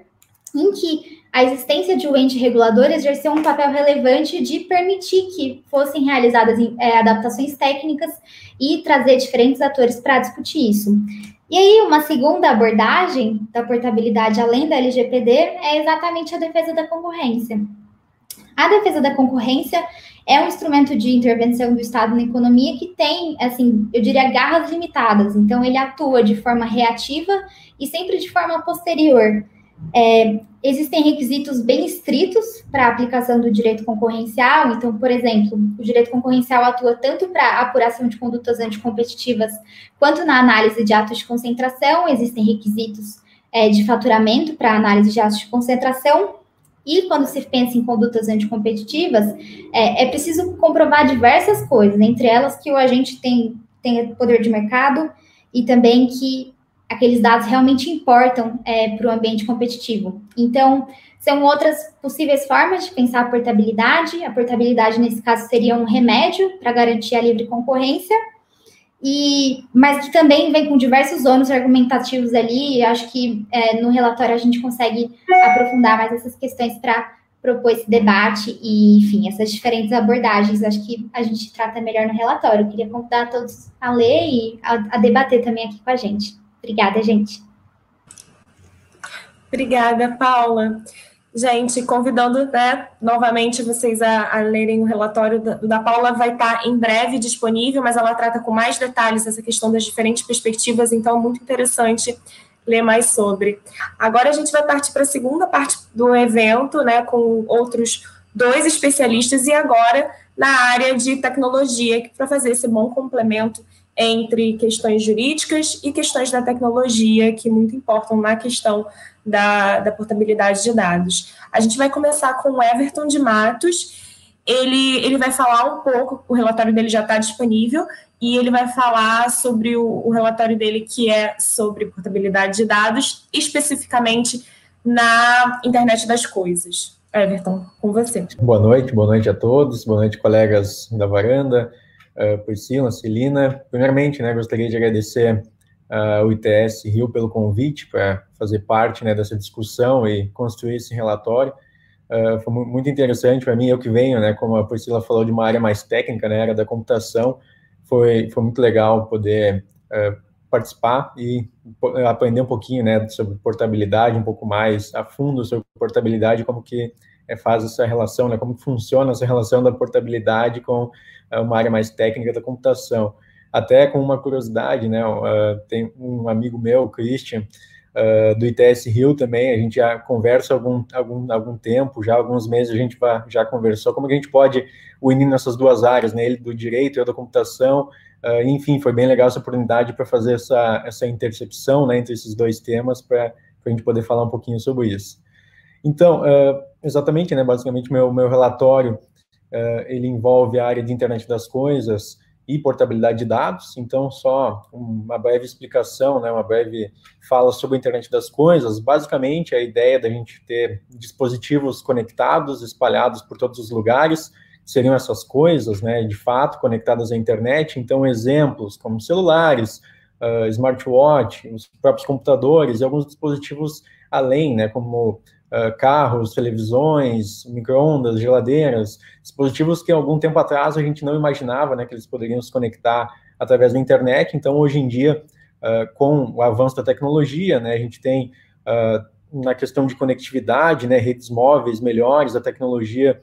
em que a existência de um ente regulador exerceu um papel relevante de permitir que fossem realizadas é, adaptações técnicas e trazer diferentes atores para discutir isso. E aí, uma segunda abordagem da portabilidade além da LGPD é exatamente a defesa da concorrência. A defesa da concorrência é um instrumento de intervenção do Estado na economia que tem, assim, eu diria, garras limitadas. Então, ele atua de forma reativa e sempre de forma posterior. É, existem requisitos bem estritos para a aplicação do direito concorrencial. Então, por exemplo, o direito concorrencial atua tanto para apuração de condutas anticompetitivas quanto na análise de atos de concentração. Existem requisitos é, de faturamento para análise de atos de concentração. E quando se pensa em condutas anticompetitivas, é, é preciso comprovar diversas coisas, entre elas que o agente tem, tem poder de mercado e também que aqueles dados realmente importam é, para o ambiente competitivo. Então, são outras possíveis formas de pensar a portabilidade. A portabilidade, nesse caso, seria um remédio para garantir a livre concorrência, e, mas que também vem com diversos ônus argumentativos ali. E acho que é, no relatório a gente consegue aprofundar mais essas questões para propor esse debate e, enfim, essas diferentes abordagens. Acho que a gente trata melhor no relatório. Eu queria convidar todos a ler e a, a debater também aqui com a gente. Obrigada, gente. Obrigada, Paula. Gente, convidando né, novamente vocês a, a, lerem o relatório da, da Paula, vai estar em breve disponível, mas ela trata com mais detalhes essa questão das diferentes perspectivas, então é muito interessante ler mais sobre. Agora a gente vai partir para a segunda parte do evento, né, com outros dois especialistas, e agora na área de tecnologia, para fazer esse bom complemento entre questões jurídicas e questões da tecnologia, que muito importam na questão da, da portabilidade de dados. A gente vai começar com o Everton de Matos. Ele, ele vai falar um pouco, o relatório dele já está disponível, e ele vai falar sobre o, o relatório dele, que é sobre portabilidade de dados, especificamente na internet das coisas. Everton, com você. Boa noite, boa noite a todos, boa noite, colegas da varanda uh, Priscila, Celina. Primeiramente, né, gostaria de agradecer uh, o ITS Rio pelo convite para fazer parte né, dessa discussão e construir esse relatório. Uh, foi muito interessante para mim, eu que venho, né, como a Priscila falou, de uma área mais técnica, né, área da computação, foi, foi muito legal poder uh, participar e aprender um pouquinho, né, sobre portabilidade, um pouco mais a fundo sobre portabilidade, como que é, faz essa relação, né, como funciona essa relação da portabilidade com uma área mais técnica da computação. Até com uma curiosidade, né, uh, tem um amigo meu, Christian, uh, do ITS Rio também, a gente já conversa algum, algum, algum tempo, já alguns meses a gente já conversou, como que a gente pode unir nessas duas áreas, né, ele do direito e eu da computação, Uh, enfim, foi bem legal essa oportunidade para fazer essa, essa intercepção né, entre esses dois temas, para a gente poder falar um pouquinho sobre isso. Então, exatamente, né, basicamente, meu, meu relatório, uh, ele envolve a área de internet das coisas e portabilidade de dados, então, só uma breve explicação, né, uma breve fala sobre a internet das coisas, basicamente, a ideia da gente ter dispositivos conectados, espalhados por todos os lugares, seriam essas coisas, né, de fato, conectadas à internet, então, exemplos como celulares, uh, smartwatch, os próprios computadores e alguns dispositivos além, né, como uh, carros, televisões, microondas, geladeiras, dispositivos que algum tempo atrás a gente não imaginava, né, que eles poderiam se conectar através da internet. Então, hoje em dia, uh, com o avanço da tecnologia, né, a gente tem na questão de conectividade, né, redes móveis melhores, a tecnologia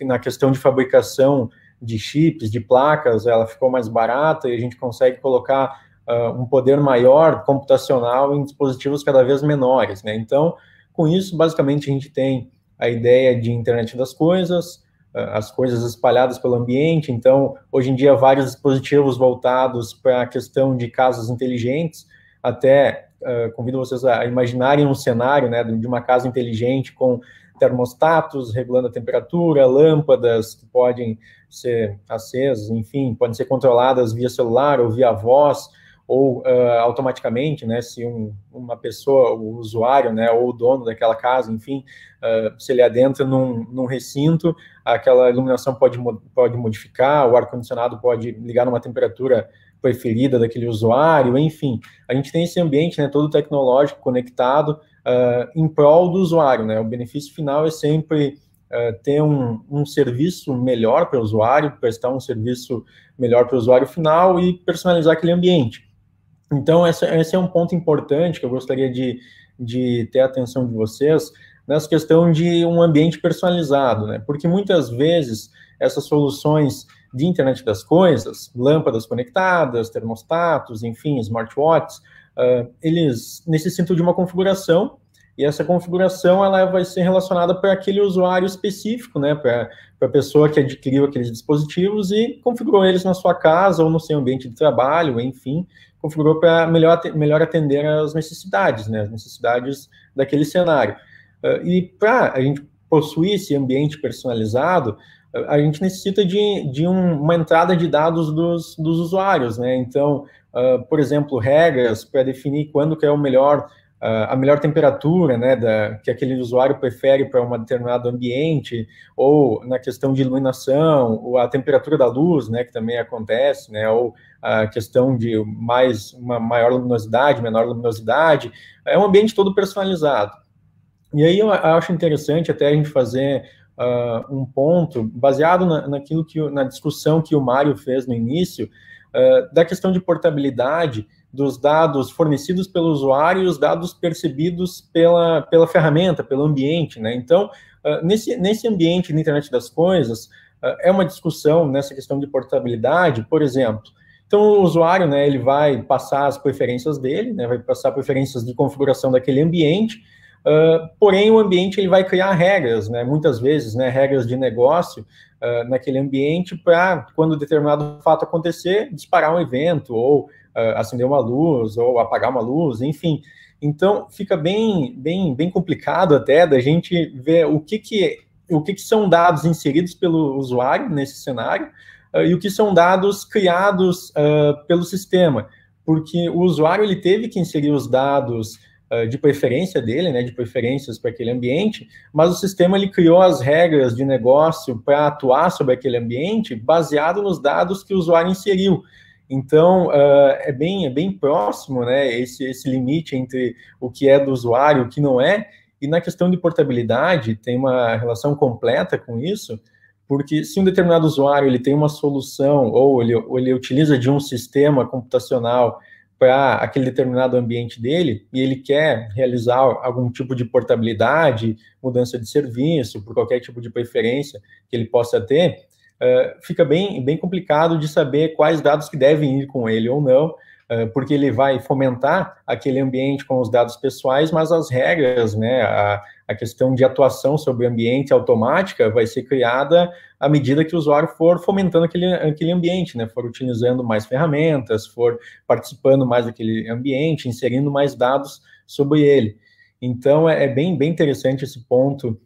na questão de fabricação de chips, de placas, ela ficou mais barata e a gente consegue colocar uh, um poder maior computacional em dispositivos cada vez menores, né? Então, com isso, basicamente, a gente tem a ideia de internet das coisas, as coisas espalhadas pelo ambiente. Então, hoje em dia, vários dispositivos voltados para a questão de casas inteligentes. Até uh, convido vocês a imaginarem um cenário, né, de uma casa inteligente com termostatos regulando a temperatura, lâmpadas que podem ser acesas, enfim, podem ser controladas via celular ou via voz, ou uh, automaticamente, né, se um, uma pessoa, o usuário, né, ou o dono daquela casa, enfim, uh, se ele adentra num, num, recinto, aquela iluminação pode, pode modificar, o ar-condicionado pode ligar numa temperatura preferida daquele usuário, enfim, a gente tem esse ambiente, né, todo tecnológico conectado uh, em prol do usuário, né, o benefício final é sempre ter um, um serviço melhor para o usuário, prestar um serviço melhor para o usuário final e personalizar aquele ambiente. Então, esse, é um ponto importante que eu gostaria de, de ter a atenção de vocês nessa questão de um ambiente personalizado, né? Porque muitas vezes essas soluções de internet das coisas, lâmpadas conectadas, termostatos, enfim, smartwatches, uh, eles necessitam de uma configuração e essa configuração ela vai ser relacionada para aquele usuário específico, né, para a pessoa que adquiriu aqueles dispositivos e configurou eles na sua casa ou no seu ambiente de trabalho, enfim, configurou para melhor, melhor atender às necessidades, né, as necessidades daquele cenário. Uh, e para a gente possuir esse ambiente personalizado, a gente necessita de, de um, uma entrada de dados dos, dos usuários, né? Então, uh, por exemplo, regras para definir quando que é o melhor a melhor temperatura, né, da, que aquele usuário prefere para um determinado ambiente, ou na questão de iluminação, ou a temperatura da luz, né, que também acontece, né, ou a questão de mais uma maior luminosidade, menor luminosidade, é um ambiente todo personalizado. E aí eu acho interessante até a gente fazer uh, um ponto baseado na, naquilo que na discussão que o Mário fez no início uh, da questão de portabilidade dos dados fornecidos pelo usuário e os dados percebidos pela, pela ferramenta, pelo ambiente, né? Então, uh, nesse, nesse ambiente da internet das coisas, uh, é uma discussão nessa questão de portabilidade, por exemplo. Então, o usuário, né, ele vai passar as preferências dele, né, vai passar preferências de configuração daquele ambiente, uh, porém, o ambiente ele vai criar regras, né, muitas vezes, né, regras de negócio naquele ambiente para, quando determinado fato acontecer, disparar um evento ou uh, acender uma luz ou apagar uma luz, enfim. Então fica bem, bem, bem complicado até da gente ver o que que o que, que são dados inseridos pelo usuário nesse cenário uh, e o que são dados criados uh, pelo sistema, porque o usuário ele teve que inserir os dados de preferência dele, né, de preferências para aquele ambiente, mas o sistema ele criou as regras de negócio para atuar sobre aquele ambiente baseado nos dados que o usuário inseriu. Então, uh, é, bem, é bem próximo, né, esse, esse limite entre o que é do usuário e o que não é, e na questão de portabilidade, tem uma relação completa com isso, porque se um determinado usuário ele tem uma solução, ou ele, ou ele utiliza de um sistema computacional para aquele determinado ambiente dele, e ele quer realizar algum tipo de portabilidade, mudança de serviço, por qualquer tipo de preferência que ele possa ter, fica bem, bem complicado de saber quais dados que devem ir com ele ou não, uh, porque ele vai fomentar aquele ambiente com os dados pessoais, mas as regras, né, a, a questão de atuação sobre o ambiente automática vai ser criada à medida que o usuário for fomentando aquele, aquele ambiente, né, for utilizando mais ferramentas, for participando mais daquele ambiente, inserindo mais dados sobre ele. Então, é, é bem, bem interessante esse ponto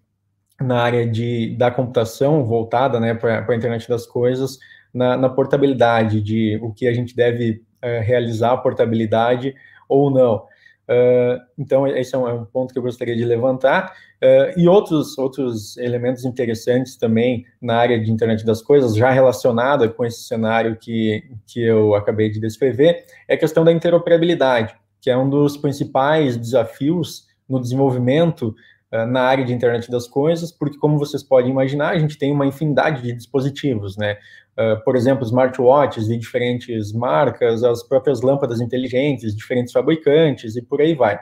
na área de, da computação voltada né, para a internet das coisas, na, na, portabilidade, de o que a gente deve uh, realizar a portabilidade ou não. Uh, então, esse é um, é um, ponto que eu gostaria de levantar. Uh, e outros, outros elementos interessantes também na área de internet das coisas, já relacionada com esse cenário que, que eu acabei de descrever, é a questão da interoperabilidade, que é um dos principais desafios no desenvolvimento eh, na área de internet das coisas, porque, como vocês podem imaginar, a gente tem uma infinidade de dispositivos, né? Uh, por exemplo, smartwatches de diferentes marcas, as próprias lâmpadas inteligentes, diferentes fabricantes e por aí vai.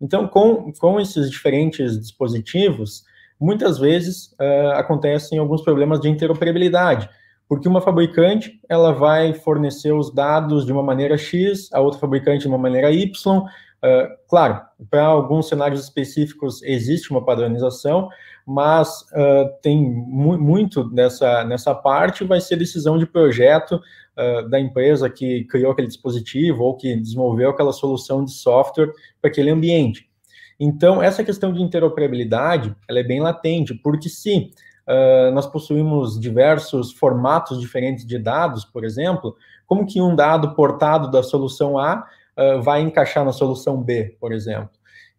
Então, com, com esses diferentes dispositivos, muitas vezes uh, acontecem alguns problemas de interoperabilidade, porque uma fabricante ela vai fornecer os dados de uma maneira X, a outra fabricante de uma maneira Y, Uh, claro, para alguns cenários específicos existe uma padronização, mas uh, tem mu muito nessa, nessa parte vai ser decisão de projeto uh, da empresa que criou aquele dispositivo ou que desenvolveu aquela solução de software para aquele ambiente. Então, essa questão de interoperabilidade, ela é bem latente, porque se nós possuímos diversos formatos diferentes de dados, por exemplo, como que um dado portado da solução A uh, vai encaixar na solução B, por exemplo?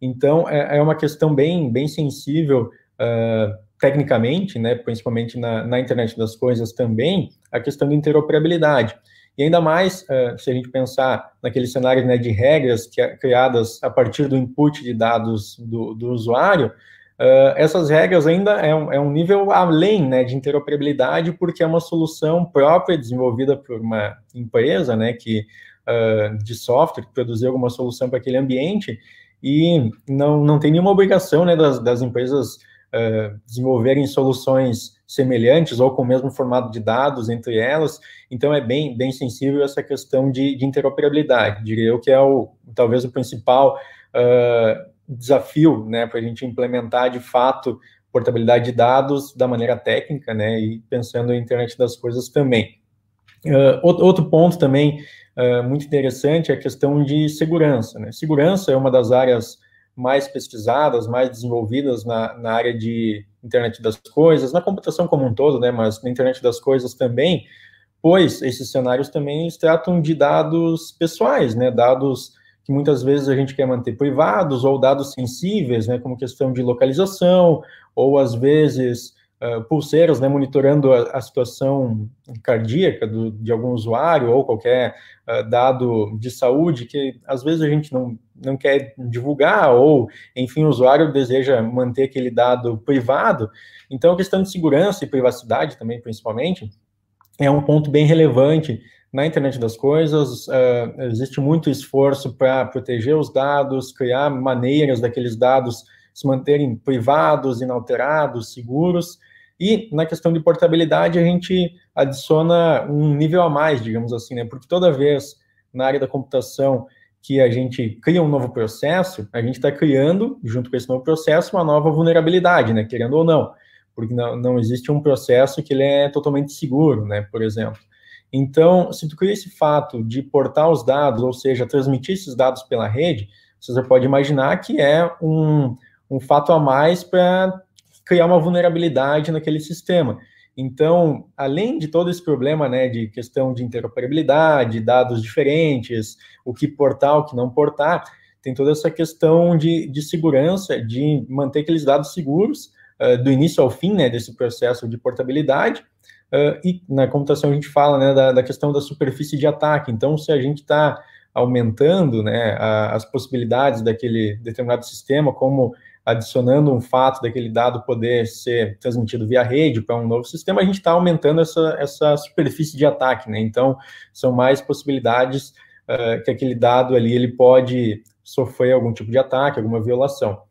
Então, é, é uma questão bem, bem sensível uh, tecnicamente, né, principalmente na, na, internet das coisas também, a questão da interoperabilidade. E ainda mais, uh, se a gente pensar naquele cenário né, de regras que, é, criadas a partir do input de dados do, do usuário, uh, essas regras ainda é um, é um nível além né, de interoperabilidade, porque é uma solução própria desenvolvida por uma empresa né, que, uh, de software que produziu alguma solução para aquele ambiente, e não, não tem nenhuma obrigação né, das, das empresas uh, desenvolverem soluções semelhantes ou com o mesmo formato de dados entre elas, então é bem, bem sensível essa questão de, de interoperabilidade, diria eu que é o, talvez o principal uh, desafio né, para a gente implementar de fato portabilidade de dados da maneira técnica, né, e pensando em internet das coisas também. Uh, outro ponto também uh, muito interessante é a questão de segurança. Né? Segurança é uma das áreas mais pesquisadas, mais desenvolvidas na, na área de internet das coisas, na computação como um todo, né, mas na internet das coisas também, pois esses cenários também tratam de dados pessoais, né, dados que muitas vezes a gente quer manter privados ou dados sensíveis, né, como questão de localização ou às vezes uh, pulseiras, né, monitorando a, a situação cardíaca do, de algum usuário ou qualquer uh, dado de saúde que às vezes a gente não, não quer divulgar ou, enfim, o usuário deseja manter aquele dado privado. Então, a questão de segurança e privacidade também, principalmente, é um ponto bem relevante na internet das coisas, uh, existe muito esforço para proteger os dados, criar maneiras daqueles dados se manterem privados, inalterados, seguros, e na questão de portabilidade, a gente adiciona um nível a mais, digamos assim, né? Porque toda vez na área da computação que a gente cria um novo processo, a gente está criando, junto com esse novo processo, uma nova vulnerabilidade, né? Querendo ou não. Porque não, não existe um processo que ele é totalmente seguro, né? Por exemplo. Então, se tu cria esse fato de portar os dados, ou seja, transmitir esses dados pela rede, você pode imaginar que é um, um fato a mais para criar uma vulnerabilidade naquele sistema. Então, além de todo esse problema, né, de questão de interoperabilidade, dados diferentes, o que portar, o que não portar, tem toda essa questão de, de segurança, de manter aqueles dados seguros uh, do início ao fim, né, desse processo de portabilidade. Uh, e na computação a gente fala, né, da, da questão da superfície de ataque. Então, se a gente está aumentando, né, a, as possibilidades daquele determinado sistema, como adicionando um fato daquele dado poder ser transmitido via rede para um novo sistema, a gente está aumentando essa, essa superfície de ataque, né? Então, são mais possibilidades uh, que aquele dado ali ele pode sofrer algum tipo de ataque, alguma violação.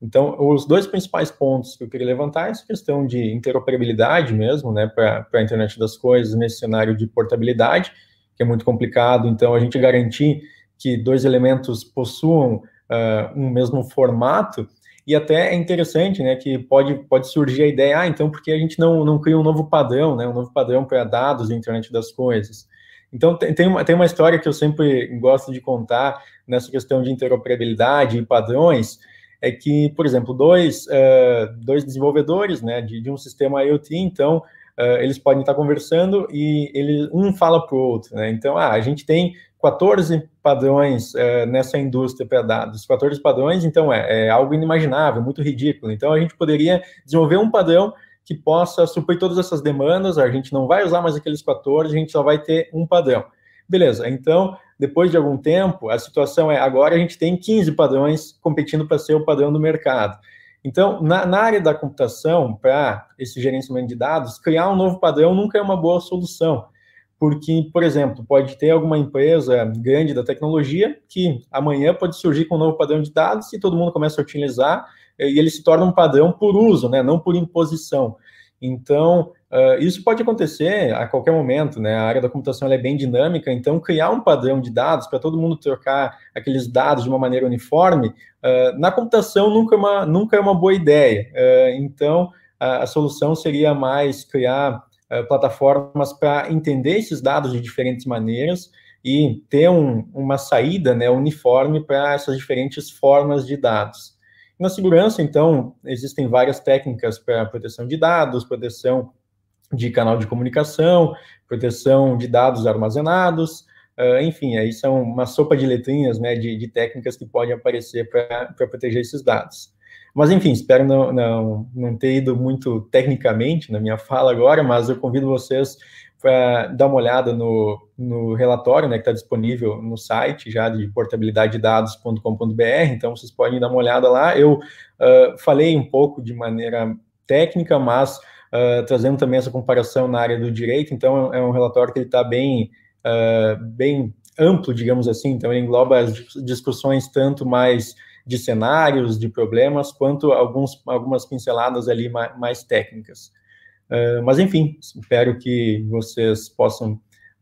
Então, os dois principais pontos que eu queria levantar é essa questão de interoperabilidade mesmo, né, para a internet das coisas nesse cenário de portabilidade, que é muito complicado. Então, a gente garantir que dois elementos possuam uh, um mesmo formato e até é interessante, né, que pode, pode surgir a ideia, ah, então por que a gente não, não cria um novo padrão, né, um novo padrão para dados da internet das coisas? Então, tem, tem, uma, tem uma história que eu sempre gosto de contar nessa questão de interoperabilidade e padrões, é que, por exemplo, dois, uh, dois desenvolvedores né, de, de um sistema IoT, então, uh, eles podem estar conversando e ele, um fala para o outro. Né? Então, ah, a gente tem 14 padrões é, nessa indústria para dados. 14 padrões, então, é, é, algo inimaginável, muito ridículo. Então, a gente poderia desenvolver um padrão que possa suprir todas essas demandas, a gente não vai usar mais aqueles 14, a gente só vai ter um padrão. Beleza, então, depois de algum tempo, a situação é, agora a gente tem 15 padrões competindo para ser o padrão do mercado. Então, na, na área da computação, para esse gerenciamento de dados, criar um novo padrão nunca é uma boa solução porque, por exemplo, pode ter alguma empresa grande da tecnologia que amanhã pode surgir com um novo padrão de dados e todo mundo começa a utilizar e ele se torna um padrão por uso, né, não por imposição. Então, uh, isso pode acontecer a qualquer momento, né? A área da computação é bem dinâmica, então criar um padrão de dados para todo mundo trocar aqueles dados de uma maneira uniforme, uh, na computação nunca é uma, nunca é uma boa ideia. Uh, então, a, a solução seria mais criar eh, plataformas para entender esses dados de diferentes maneiras e ter um, uma saída né, uniforme para essas diferentes formas de dados. Na segurança, então, existem várias técnicas para proteção de dados, proteção de canal de comunicação, proteção de dados armazenados, uh, enfim, aí são uma sopa de letrinhas né, de, de técnicas que podem aparecer para proteger esses dados. Mas, enfim, espero não, não, não ter ido muito tecnicamente na minha fala agora, mas eu convido vocês para dar uma olhada no, no relatório, né, que está disponível no site já de portabilidadedados.com.br, então vocês podem dar uma olhada lá. Eu uh, falei um pouco de maneira técnica, mas uh, trazendo também essa comparação na área do direito, então é um relatório que está bem, uh, bem amplo, digamos assim, então ele engloba as discussões tanto mais de cenários, de problemas, quanto alguns, algumas pinceladas ali mais, mais técnicas. Uh, mas, enfim, espero que vocês possam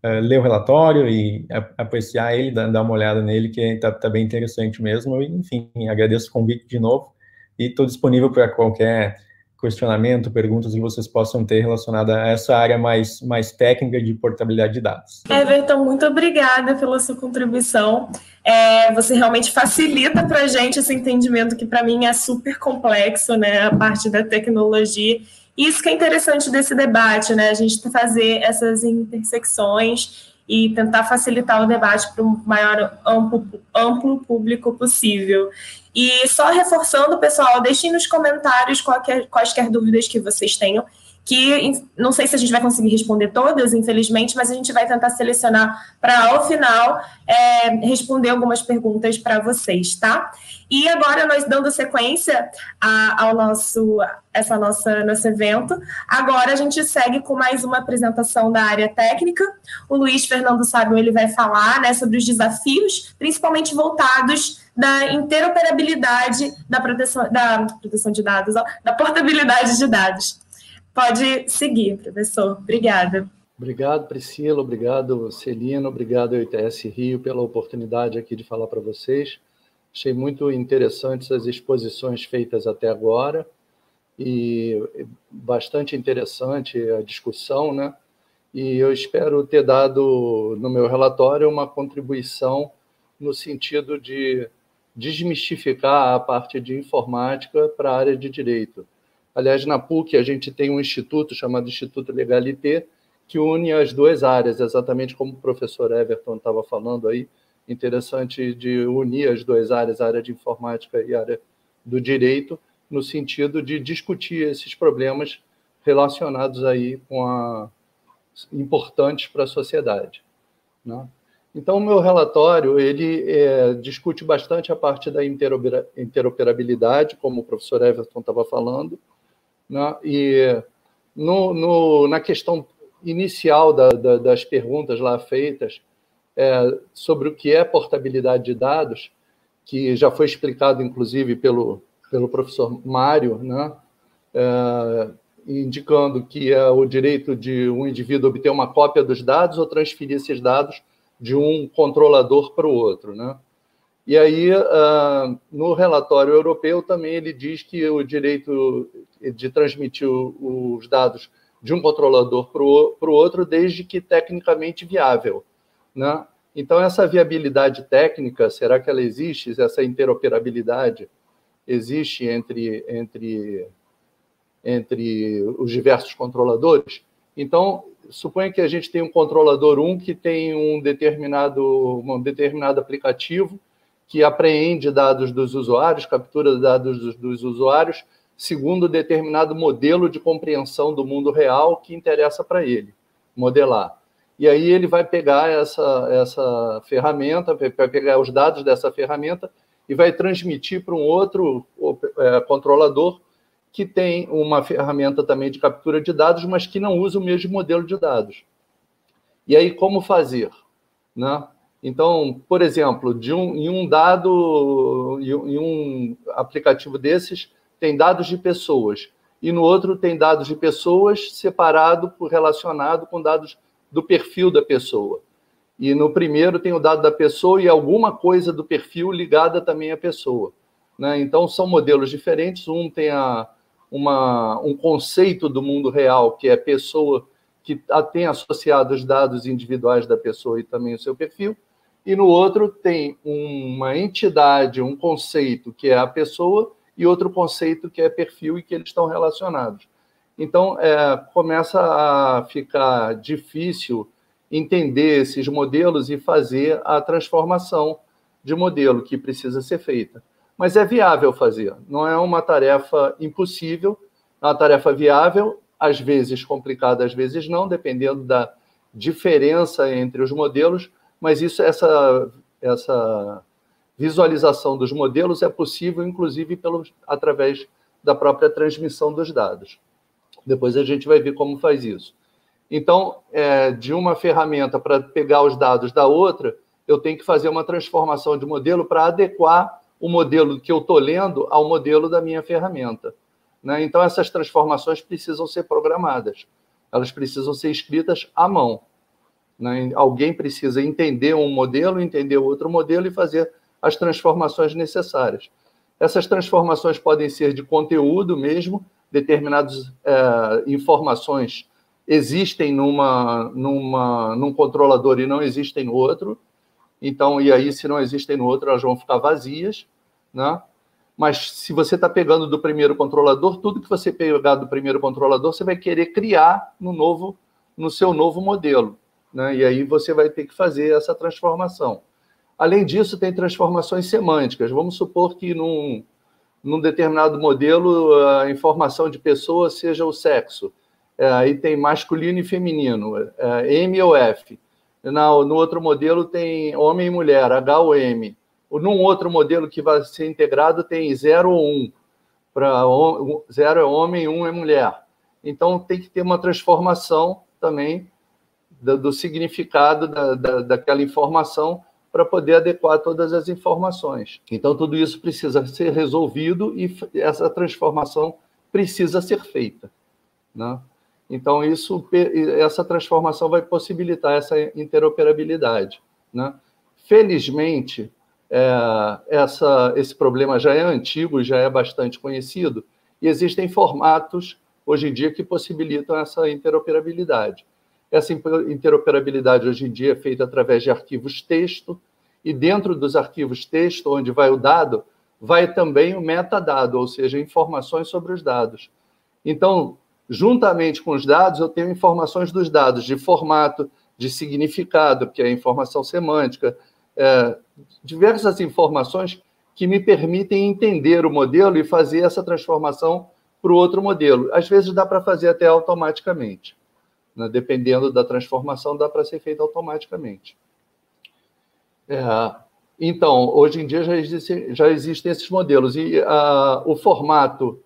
uh, ler o relatório e apreciar ele, dar, uma olhada nele, que está tá bem interessante mesmo. Enfim, agradeço o convite de novo e estou disponível para qualquer questionamento, perguntas que vocês possam ter relacionada a essa área mais, mais técnica de portabilidade de dados. Everton, muito obrigada pela sua contribuição. É, você realmente facilita para a gente esse entendimento que para mim é super complexo, né, a parte da tecnologia. Isso que é interessante desse debate, né, a gente fazer essas intersecções e tentar facilitar o debate para o maior amplo, amplo público possível. E só reforçando, pessoal, deixem nos comentários qualquer, quaisquer dúvidas que vocês tenham, que não sei se a gente vai conseguir responder todas, infelizmente, mas a gente vai tentar selecionar para, ao final, é, responder algumas perguntas para vocês, tá? E agora, nós dando sequência a, ao nosso, essa nossa, nosso evento, agora a gente segue com mais uma apresentação da área técnica. O Luiz Fernando Sábio ele vai falar né, sobre os desafios, principalmente voltados da interoperabilidade da proteção, da proteção de dados, da portabilidade de dados. Pode seguir, professor. Obrigada. Obrigado, Priscila. Obrigado, Celina. Obrigado, ITS Rio, pela oportunidade aqui de falar para vocês. Achei muito interessantes as exposições feitas até agora e bastante interessante a discussão, né? E eu espero ter dado no meu relatório uma contribuição no sentido de desmistificar a parte de informática para a área de direito. Aliás, na PUC a gente tem um instituto chamado Instituto Legalité, que une as duas áreas, exatamente como o professor Everton estava falando aí, interessante de unir as duas áreas, a área de informática e a área do direito, no sentido de discutir esses problemas relacionados aí com a importantes para a sociedade. Né? Então, o meu relatório ele é, discute bastante a parte da interoperabilidade, como o professor Everton estava falando, né? e no, no, na questão inicial da, da, das perguntas lá feitas é, sobre o que é portabilidade de dados, que já foi explicado, inclusive, pelo, pelo professor Mário, né? É, indicando que é o direito de um indivíduo obter uma cópia dos dados ou transferir esses dados de um controlador para o outro, né? E aí, uh, no relatório europeu, também ele diz que o direito de transmitir os dados de um controlador para o outro, desde que tecnicamente viável. Né? Então, essa viabilidade técnica, será que ela existe? Essa interoperabilidade existe entre, entre, entre os diversos controladores? Então, suponha que a gente tem um controlador 1 que tem um determinado, um determinado aplicativo que apreende dados dos usuários, captura dados dos, dos usuários, segundo determinado modelo de compreensão do mundo real que interessa para ele modelar. E aí ele vai pegar essa, essa ferramenta, vai pegar os dados dessa ferramenta e vai transmitir para um outro é, controlador que tem uma ferramenta também de captura de dados, mas que não usa o mesmo modelo de dados. E aí, como fazer? Né? Então, por exemplo, de um, em um dado, em um aplicativo desses, tem dados de pessoas, e no outro tem dados de pessoas separado por relacionado com dados do perfil da pessoa. E no primeiro tem o dado da pessoa e alguma coisa do perfil ligada também à pessoa. Né? Então, são modelos diferentes. Um tem a, uma, um conceito do mundo real, que é pessoa que tem associado os dados individuais da pessoa e também o seu perfil, e no outro tem uma entidade, um conceito, que é a pessoa, e outro conceito que é perfil e que eles estão relacionados. Então, é, começa a ficar difícil entender esses modelos e fazer a transformação de modelo que precisa ser feita. Mas é viável fazer, não é uma tarefa impossível, é uma tarefa viável, às vezes complicada, às vezes não, dependendo da diferença entre os modelos, mas isso, essa, essa visualização dos modelos é possível, inclusive, pelo, através da própria transmissão dos dados. Depois a gente vai ver como faz isso. Então, é, de uma ferramenta para pegar os dados da outra, eu tenho que fazer uma transformação de modelo para adequar o modelo que eu estou lendo ao modelo da minha ferramenta. Né? Então, essas transformações precisam ser programadas, elas precisam ser escritas à mão. Né? Alguém precisa entender um modelo, entender outro modelo e fazer as transformações necessárias. Essas transformações podem ser de conteúdo mesmo, determinadas é, informações existem numa, numa, num controlador e não existem no outro. Então, e aí, se não existem no outro, elas vão ficar vazias, né? Mas se você está pegando do primeiro controlador, tudo que você pegar do primeiro controlador, você vai querer criar no novo, no seu novo modelo, né? E aí você vai ter que fazer essa transformação. Além disso, tem transformações semânticas. Vamos supor que num, num determinado modelo a informação de pessoa seja o sexo. É, aí tem masculino e feminino, é, M ou F. No, no outro modelo tem homem e mulher, H ou M. Num outro modelo que vai ser integrado tem 0 ou 1. Um. Para 0 é homem, 1 um é mulher. Então tem que ter uma transformação também do, do significado da, da, daquela informação para poder adequar todas as informações. Então, tudo isso precisa ser resolvido e essa transformação precisa ser feita. Né? Então, isso, essa transformação vai possibilitar essa interoperabilidade. Né? Felizmente, é, essa, esse problema já é antigo, já é bastante conhecido, e existem formatos, hoje em dia, que possibilitam essa interoperabilidade. Essa interoperabilidade hoje em dia é feita através de arquivos texto, e dentro dos arquivos texto, onde vai o dado, vai também o metadado, ou seja, informações sobre os dados. Então, juntamente com os dados, eu tenho informações dos dados de formato, de significado, que é informação semântica, é, diversas informações que me permitem entender o modelo e fazer essa transformação para o outro modelo. Às vezes dá para fazer até automaticamente. Né? Dependendo da transformação, dá para ser feito automaticamente. É, então, hoje em dia já, já existem esses modelos. E a, o formato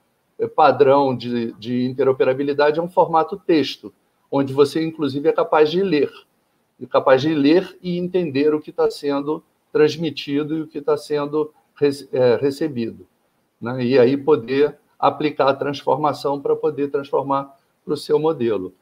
padrão de, de interoperabilidade é um formato texto, onde você, inclusive, é capaz de ler. É capaz de ler e entender o que está sendo transmitido e o que está sendo é, recebido. Né? E aí poder aplicar a transformação para poder transformar para o seu modelo.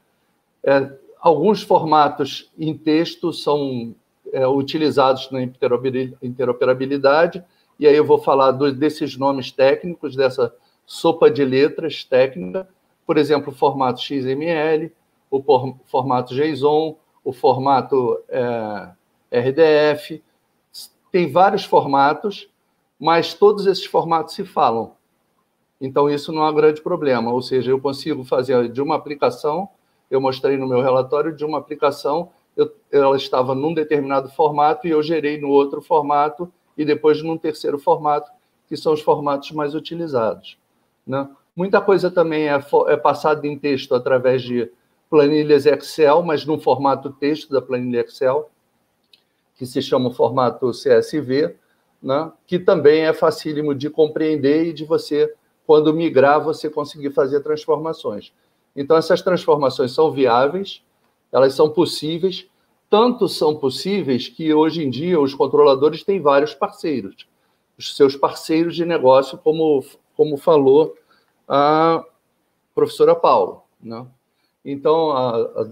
É, alguns formatos em texto são é, utilizados na interoperabilidade, e aí eu vou falar do, desses nomes técnicos, dessa sopa de letras técnica, por exemplo, o formato XML, o por, formato JSON, o formato é, RDF, tem vários formatos, mas todos esses formatos se falam. Então, isso não é um grande problema, ou seja, eu consigo fazer de uma aplicação eu mostrei no meu relatório de uma aplicação, eu, ela estava num determinado formato e eu gerei no outro formato e depois num terceiro formato, que são os formatos mais utilizados. Né? Muita coisa também é, é passada em texto através de planilhas Excel, mas no formato texto da planilha Excel, que se chama formato CSV, né? que também é facílimo de compreender e de você, quando migrar, você conseguir fazer transformações. Então, essas transformações são viáveis, elas são possíveis, tanto são possíveis que hoje em dia os controladores têm vários parceiros, os seus parceiros de negócio, como, como falou a professora Paulo. Né? Então, a, a,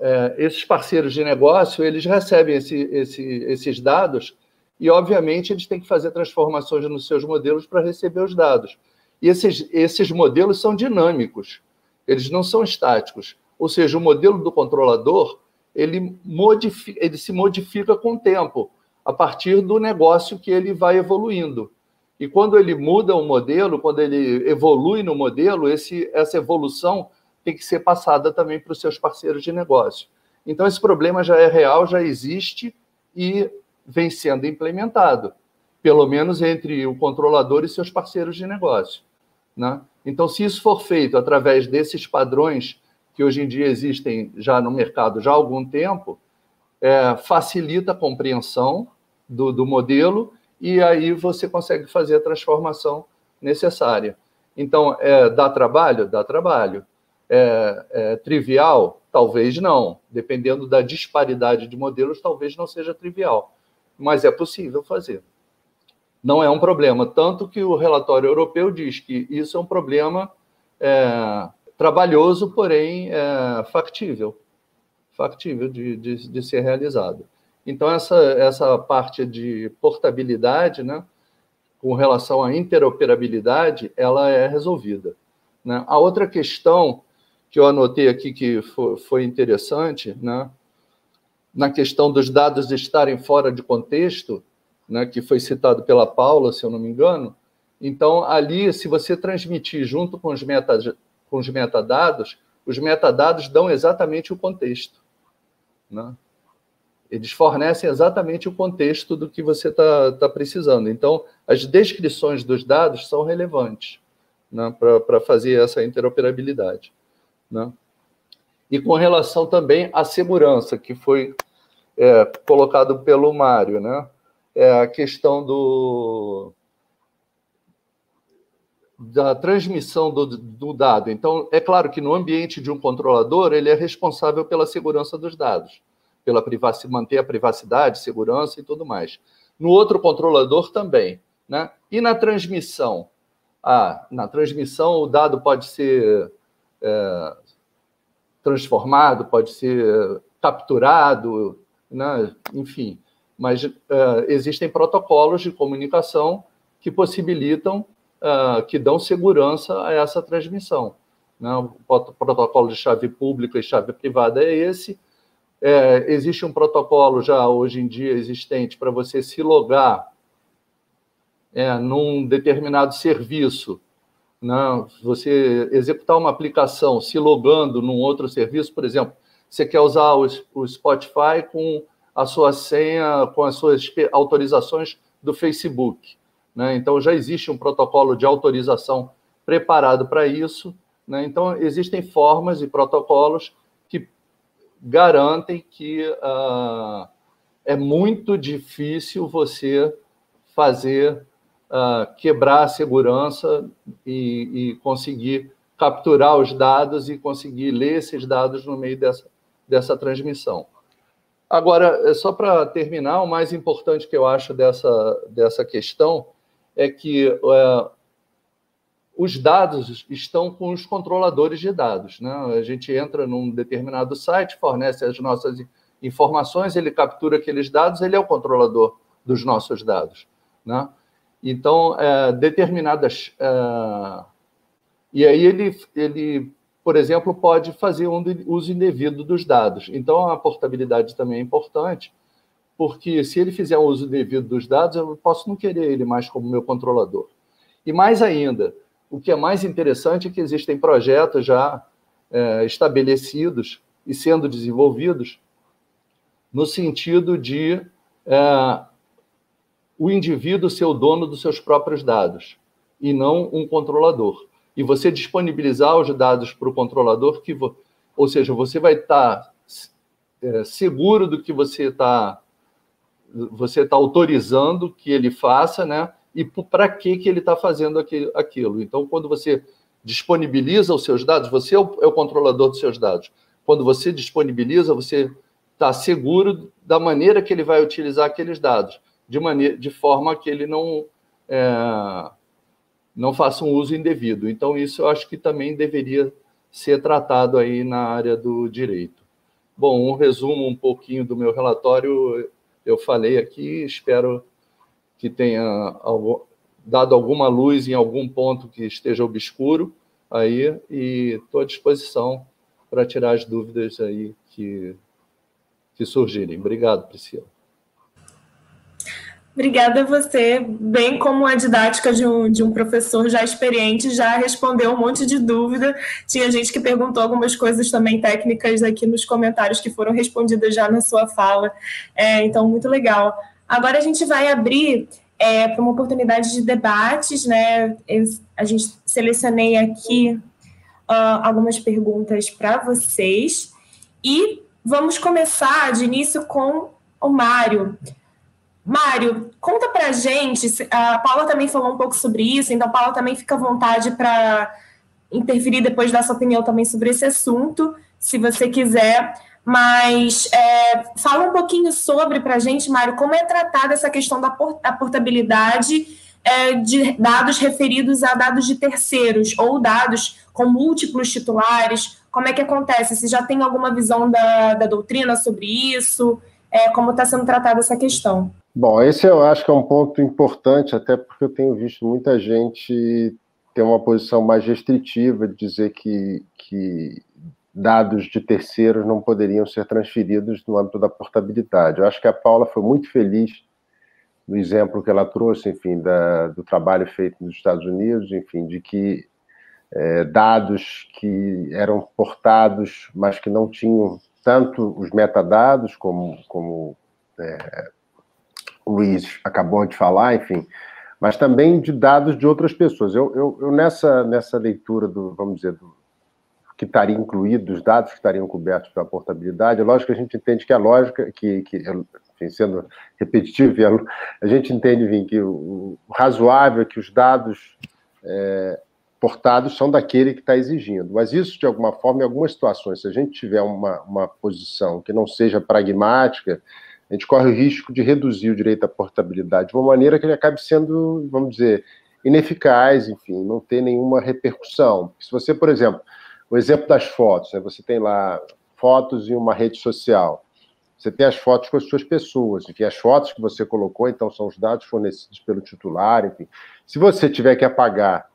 é, esses parceiros de negócio, eles recebem esse, esse, esses dados e, obviamente, eles têm que fazer transformações nos seus modelos para receber os dados. E esses, esses modelos são dinâmicos eles não são estáticos. Ou seja, o modelo do controlador ele, modifica, ele se modifica com o tempo, a partir do negócio que ele vai evoluindo. E quando ele muda o modelo, quando ele evolui no modelo, esse, essa evolução tem que ser passada também para os seus parceiros de negócio. Então, esse problema já é real, já existe e vem sendo implementado, pelo menos entre o controlador e seus parceiros de negócio. Né? Então, se isso for feito através desses padrões que hoje em dia existem já no mercado já há algum tempo, é, facilita a compreensão do, do modelo e aí você consegue fazer a transformação necessária. Então, é, dá trabalho? Dá trabalho. É, é, trivial? Talvez não. Dependendo da disparidade de modelos, talvez não seja trivial. Mas é possível fazer. Não é um problema. Tanto que o relatório europeu diz que isso é um problema é, trabalhoso, porém é, factível. Factível de, de, de ser realizado. Então, essa, essa parte de portabilidade, né, com relação à interoperabilidade, ela é resolvida. Né? A outra questão que eu anotei aqui que foi, interessante, né, na questão dos dados estarem fora de contexto, né, que foi citado pela Paula, se eu não me engano. Então, ali, se você transmitir junto com os, meta, com os metadados, os metadados dão exatamente o contexto. Né? Eles fornecem exatamente o contexto do que você está tá precisando. Então, as descrições dos dados são relevantes né, para fazer essa interoperabilidade. Né? E com relação também à segurança, que foi é, colocado pelo Mário, né? É a questão do, da transmissão do, do, dado. Então, é claro que no ambiente de um controlador, ele é responsável pela segurança dos dados pela privacidade, manter a privacidade, segurança e tudo mais. No outro controlador também. Né? E na transmissão? Ah, na transmissão o dado pode ser é, transformado, pode ser capturado, né? enfim. Mas é, existem protocolos de comunicação que possibilitam, é, que dão segurança a essa transmissão. Né? O protocolo de chave pública e chave privada é esse, é, existe um protocolo já hoje em dia existente para você se logar é, num determinado serviço, né? você executar uma aplicação se logando num outro serviço, por exemplo, você quer usar o, o Spotify com a sua senha, com as suas autorizações do Facebook. Né? Então, já existe um protocolo de autorização preparado para isso. Né? Então, existem formas e protocolos garantem que uh, é muito difícil você fazer uh, quebrar a segurança e, e, conseguir capturar os dados e conseguir ler esses dados no meio dessa, dessa transmissão. Agora, só para terminar, o mais importante que eu acho dessa, dessa questão é que uh, os dados estão com os controladores de dados. Né? A gente entra num determinado site, fornece as nossas informações, ele captura aqueles dados, ele é o controlador dos nossos dados. Né? Então, é, determinadas. É, e aí ele, ele, por exemplo, pode fazer um uso indevido dos dados. Então, a portabilidade também é importante, porque se ele fizer um uso indevido dos dados, eu posso não querer ele mais como meu controlador. E mais ainda, o que é mais interessante é que existem projetos já é, estabelecidos e sendo desenvolvidos no sentido de é, o indivíduo ser o dono dos seus próprios dados e não um controlador. E você disponibilizar os dados para o controlador, que, ou seja, você vai estar é, seguro do que você está você está autorizando que ele faça, né? e para que, que ele está fazendo aquilo. Então, quando você disponibiliza os seus dados, você é o, é o controlador dos seus dados. Quando você disponibiliza, você está seguro da maneira que ele vai utilizar aqueles dados, de, maneira, de forma que ele não, é, não faça um uso indevido. Então, isso eu acho que também deveria ser tratado aí na área do direito. Bom, um resumo um pouquinho do meu relatório, eu falei aqui, espero que tenha dado alguma luz em algum ponto que esteja obscuro aí e estou à disposição para tirar as dúvidas aí que, que surgirem. Obrigado, Priscila. Obrigada a você, bem como a didática de um, de um professor já experiente, já respondeu um monte de dúvida. Tinha gente que perguntou algumas coisas também técnicas aqui nos comentários que foram respondidas já na sua fala. É, então, muito legal. Agora a gente vai abrir é, para uma oportunidade de debates, né? Eu, a gente selecionei aqui uh, algumas perguntas para vocês e vamos começar de início com o Mário. Mário, conta para a gente, a Paula também falou um pouco sobre isso, então Paula também fica à vontade para interferir depois da sua opinião também sobre esse assunto, se você quiser, mas é, fala um pouquinho sobre para a gente, Mário, como é tratada essa questão da portabilidade é, de dados referidos a dados de terceiros ou dados com múltiplos titulares, como é que acontece? Se já tem alguma visão da, da doutrina sobre isso, é, como está sendo tratada essa questão? Bom, esse eu acho que é um ponto importante, até porque eu tenho visto muita gente ter uma posição mais restritiva de dizer que, que dados de terceiros não poderiam ser transferidos no âmbito da portabilidade. Eu acho que a Paula foi muito feliz no exemplo que ela trouxe, enfim, da, do trabalho feito nos Estados Unidos, enfim, de que é, dados que eram portados, mas que não tinham tanto os metadados como, como é, Luiz acabou de falar, enfim, mas também de dados de outras pessoas. Eu, eu, eu nessa, nessa leitura do, vamos dizer, do, que estaria incluído, dos dados que estariam cobertos pela portabilidade, é lógico que a gente entende que a lógica, que, que enfim, sendo repetitivo, a gente entende enfim, que o, o razoável é que os dados é, portados são daquele que está exigindo. Mas isso, de alguma forma, em algumas situações, se a gente tiver uma, uma posição que não seja pragmática, a gente corre o risco de reduzir o direito à portabilidade de uma maneira que ele acabe sendo, vamos dizer, ineficaz, enfim, não ter nenhuma repercussão. Se você, por exemplo, o exemplo das fotos, né, você tem lá fotos em uma rede social, você tem as fotos com as suas pessoas, enfim, as fotos que você colocou, então, são os dados fornecidos pelo titular, enfim. Se você tiver que apagar,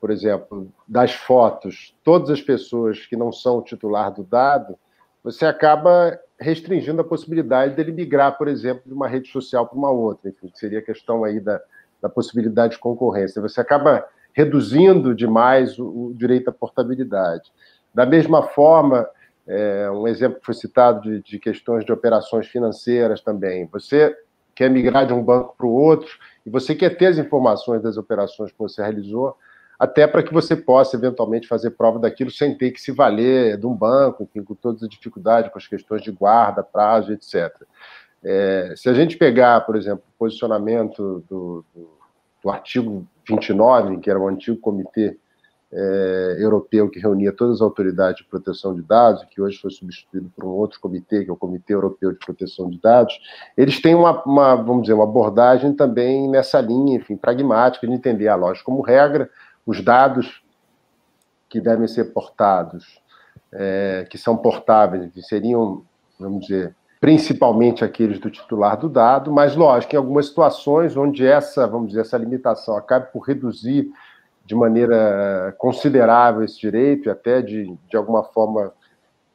por exemplo, das fotos, todas as pessoas que não são o titular do dado, você acaba restringindo a possibilidade dele migrar, por exemplo, de uma rede social para uma outra, enfim, que seria a questão aí da, da possibilidade de concorrência. Você acaba reduzindo demais o, o direito à portabilidade. Da mesma forma, é, um exemplo que foi citado de, de questões de operações financeiras também. Você quer migrar de um banco para o outro e você quer ter as informações das operações que você realizou, até para que você possa eventualmente fazer prova daquilo sem ter que se valer de um banco, enfim, com todas as dificuldades, com as questões de guarda, prazo, etc. É, se a gente pegar, por exemplo, o posicionamento do, do, do artigo 29, que era o antigo comitê é, europeu que reunia todas as autoridades de proteção de dados, que hoje foi substituído por um outro comitê, que é o Comitê Europeu de Proteção de Dados, eles têm uma, uma vamos dizer, uma abordagem também nessa linha, enfim, pragmática, de entender a lógica como regra, os dados que devem ser portados, é, que são portáveis, que seriam, vamos dizer, principalmente aqueles do titular do dado, mas lógico, em algumas situações onde essa, vamos dizer, essa limitação acabe por reduzir de maneira considerável esse direito e até de, de alguma forma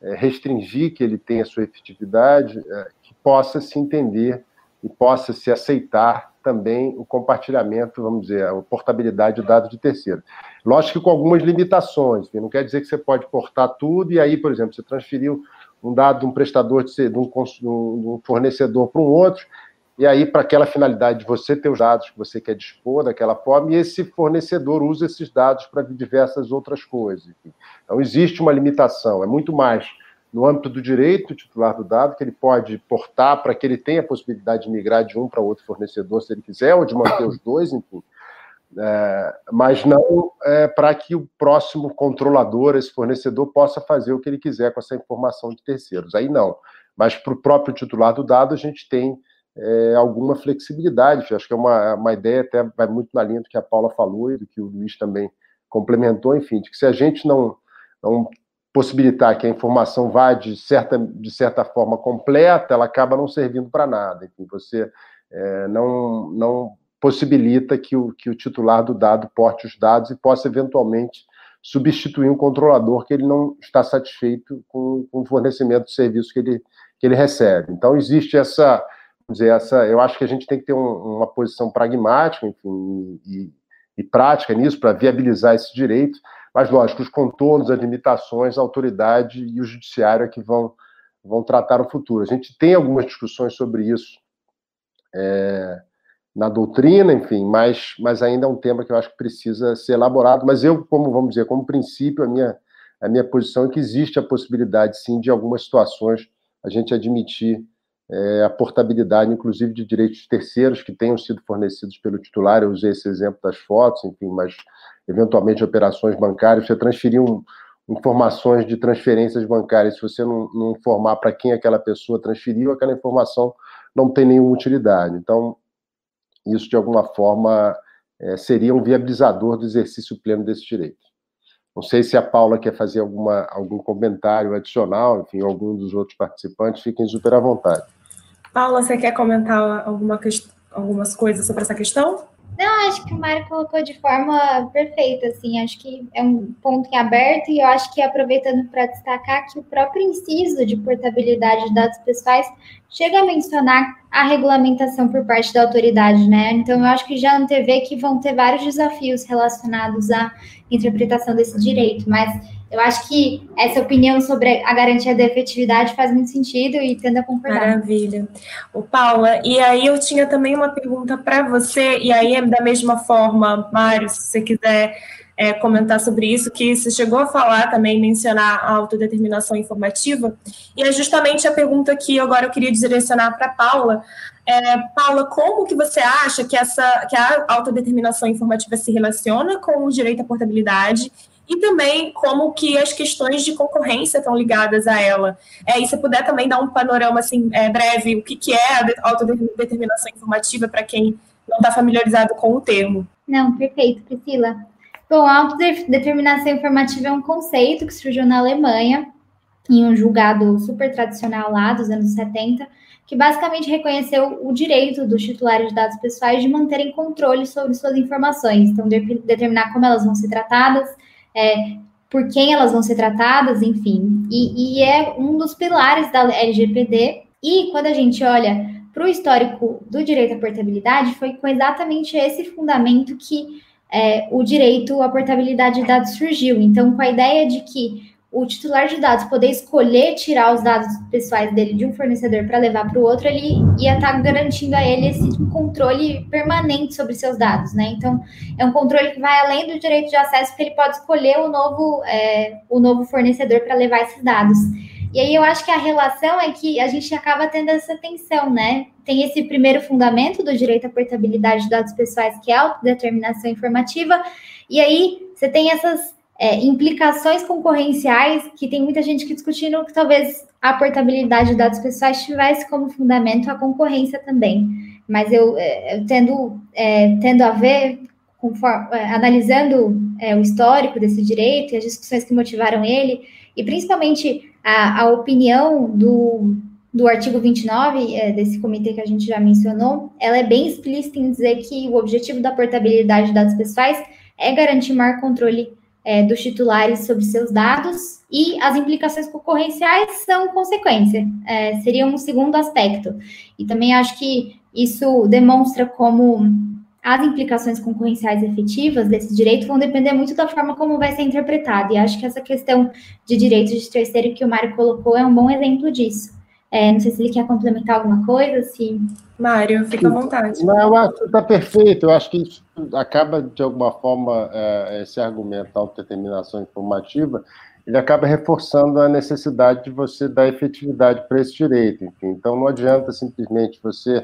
é, restringir que ele tenha sua efetividade, é, que possa se entender e possa se aceitar também o compartilhamento, vamos dizer, a portabilidade de dados de terceiro. Lógico que com algumas limitações, não quer dizer que você pode portar tudo e aí, por exemplo, você transferiu um dado de um prestador, de, um, um fornecedor para um outro, e aí, para aquela finalidade de você ter os dados que você quer dispor daquela forma, e esse fornecedor usa esses dados para diversas outras coisas. Então, existe uma limitação, é muito mais no âmbito do direito titular do dado, que ele pode portar para que ele tenha a possibilidade de migrar de um para outro fornecedor, se ele quiser, ou de manter os dois, enfim. É, mas não é, para que o próximo controlador, esse fornecedor, possa fazer o que ele quiser com essa informação de terceiros. Aí não. Mas para o próprio titular do dado, a gente tem é, alguma flexibilidade. Acho que é uma, uma ideia, até vai muito na linha do que a Paula falou e do que o Luiz também complementou, enfim, de que se a gente não, não possibilitar que a informação vá de certa, de certa forma completa, ela acaba não servindo para nada. Enfim, você é, não, não possibilita que o, que o titular do dado porte os dados e possa eventualmente substituir um controlador que ele não está satisfeito com, com o fornecimento de serviço que ele, que ele recebe. Então, existe essa, dizer, essa, eu acho que a gente tem que ter um, uma posição pragmática, enfim, e, e prática nisso para viabilizar esse direito. Mas, lógico, os contornos, as limitações, a autoridade e o judiciário é que vão, vão tratar o futuro. A gente tem algumas discussões sobre isso é, na doutrina, enfim, mas, mas ainda é um tema que eu acho que precisa ser elaborado. Mas eu, como vamos dizer, como princípio, a minha, a minha posição é que existe a possibilidade, sim, de algumas situações a gente admitir é, a portabilidade, inclusive, de direitos terceiros que tenham sido fornecidos pelo titular. Eu usei esse exemplo das fotos, enfim, mas eventualmente operações bancárias, você transferir um, informações de transferências bancárias, se você não, não informar para quem aquela pessoa transferiu, aquela informação não tem nenhuma utilidade. Então, isso, de alguma forma, é, seria um viabilizador do exercício pleno desse direito. Não sei se a Paula quer fazer alguma, algum comentário adicional, enfim, algum dos outros participantes, fiquem super à vontade. Paula, você quer comentar alguma, algumas coisas sobre essa questão? Não, acho que o Mário colocou de forma perfeita, assim, acho que é um ponto em aberto e eu acho que aproveitando para destacar que o próprio inciso de portabilidade de dados pessoais chega a mencionar a regulamentação por parte da autoridade, né? Então eu acho que já antevê que vão ter vários desafios relacionados à interpretação desse direito, mas eu acho que essa opinião sobre a garantia da efetividade faz muito sentido e tendo a concordar. Maravilha. O Paula, e aí eu tinha também uma pergunta para você, e aí é da mesma forma, Mário, se você quiser é, comentar sobre isso, que você chegou a falar também, mencionar a autodeterminação informativa, e é justamente a pergunta que agora eu queria direcionar para Paula. É, Paula, como que você acha que, essa, que a autodeterminação informativa se relaciona com o direito à portabilidade e também como que as questões de concorrência estão ligadas a ela. É, e se puder também dar um panorama assim é, breve, o que, que é a autodeterminação informativa para quem não está familiarizado com o termo. Não, perfeito, Priscila. Bom, a autodeterminação informativa é um conceito que surgiu na Alemanha, em um julgado super tradicional lá dos anos 70, que basicamente reconheceu o direito dos titulares de dados pessoais de manterem controle sobre suas informações, então de determinar como elas vão ser tratadas, é, por quem elas vão ser tratadas, enfim. E, e é um dos pilares da LGPD. E quando a gente olha para o histórico do direito à portabilidade, foi com exatamente esse fundamento que é, o direito à portabilidade de dados surgiu. Então, com a ideia de que o titular de dados poder escolher tirar os dados pessoais dele de um fornecedor para levar para o outro, ele ia estar tá garantindo a ele esse controle permanente sobre seus dados, né? Então, é um controle que vai além do direito de acesso, porque ele pode escolher o novo, é, o novo fornecedor para levar esses dados. E aí eu acho que a relação é que a gente acaba tendo essa tensão, né? Tem esse primeiro fundamento do direito à portabilidade de dados pessoais, que é a autodeterminação informativa, e aí você tem essas é, implicações concorrenciais, que tem muita gente que discutindo que talvez a portabilidade de dados pessoais tivesse como fundamento a concorrência também. Mas eu, é, eu tendo, é, tendo a ver, conforme, é, analisando é, o histórico desse direito e as discussões que motivaram ele, e principalmente a, a opinião do, do artigo 29, é, desse comitê que a gente já mencionou, ela é bem explícita em dizer que o objetivo da portabilidade de dados pessoais é garantir maior controle é, dos titulares sobre seus dados e as implicações concorrenciais são consequência, é, seria um segundo aspecto. E também acho que isso demonstra como as implicações concorrenciais efetivas desse direito vão depender muito da forma como vai ser interpretado. E acho que essa questão de direito de terceiro que o Mário colocou é um bom exemplo disso. É, não sei se ele quer complementar alguma coisa, se Mário, fica à vontade. Não, eu acho que está perfeito. Eu acho que isso acaba, de alguma forma, é, esse argumento da autodeterminação informativa, ele acaba reforçando a necessidade de você dar efetividade para esse direito. Enfim. Então, não adianta simplesmente você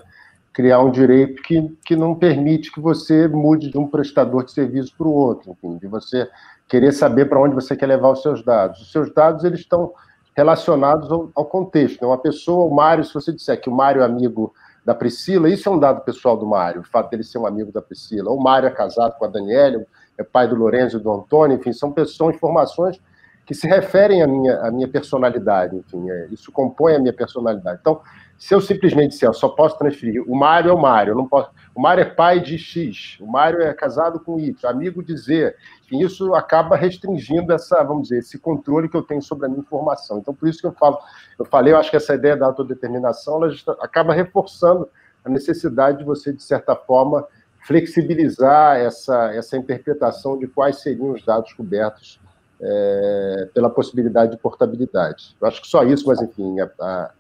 criar um direito que, que não permite que você mude de um prestador de serviço para o outro, enfim, de você querer saber para onde você quer levar os seus dados. Os seus dados, eles estão relacionados ao, ao contexto. Né? Uma pessoa, o Mário, se você disser que o Mário é amigo da Priscila, isso é um dado pessoal do Mário, o fato dele ser um amigo da Priscila. O Mário é casado com a Daniela, é pai do Lourenço e do Antônio, enfim, são, pessoas, são informações que se referem à minha, à minha personalidade, enfim, é, isso compõe a minha personalidade. Então, se eu simplesmente disser, eu só posso transferir, o Mário é o Mário, não posso, o Mário é pai de X, o Mário é casado com Y, amigo de Z, enfim, isso acaba restringindo essa, vamos dizer, esse controle que eu tenho sobre a minha informação. Então, por isso que eu falo, eu falei, eu acho que essa ideia da autodeterminação, ela acaba reforçando a necessidade de você, de certa forma, flexibilizar essa, essa interpretação de quais seriam os dados cobertos é, pela possibilidade de portabilidade. Eu acho que só isso, mas enfim, a,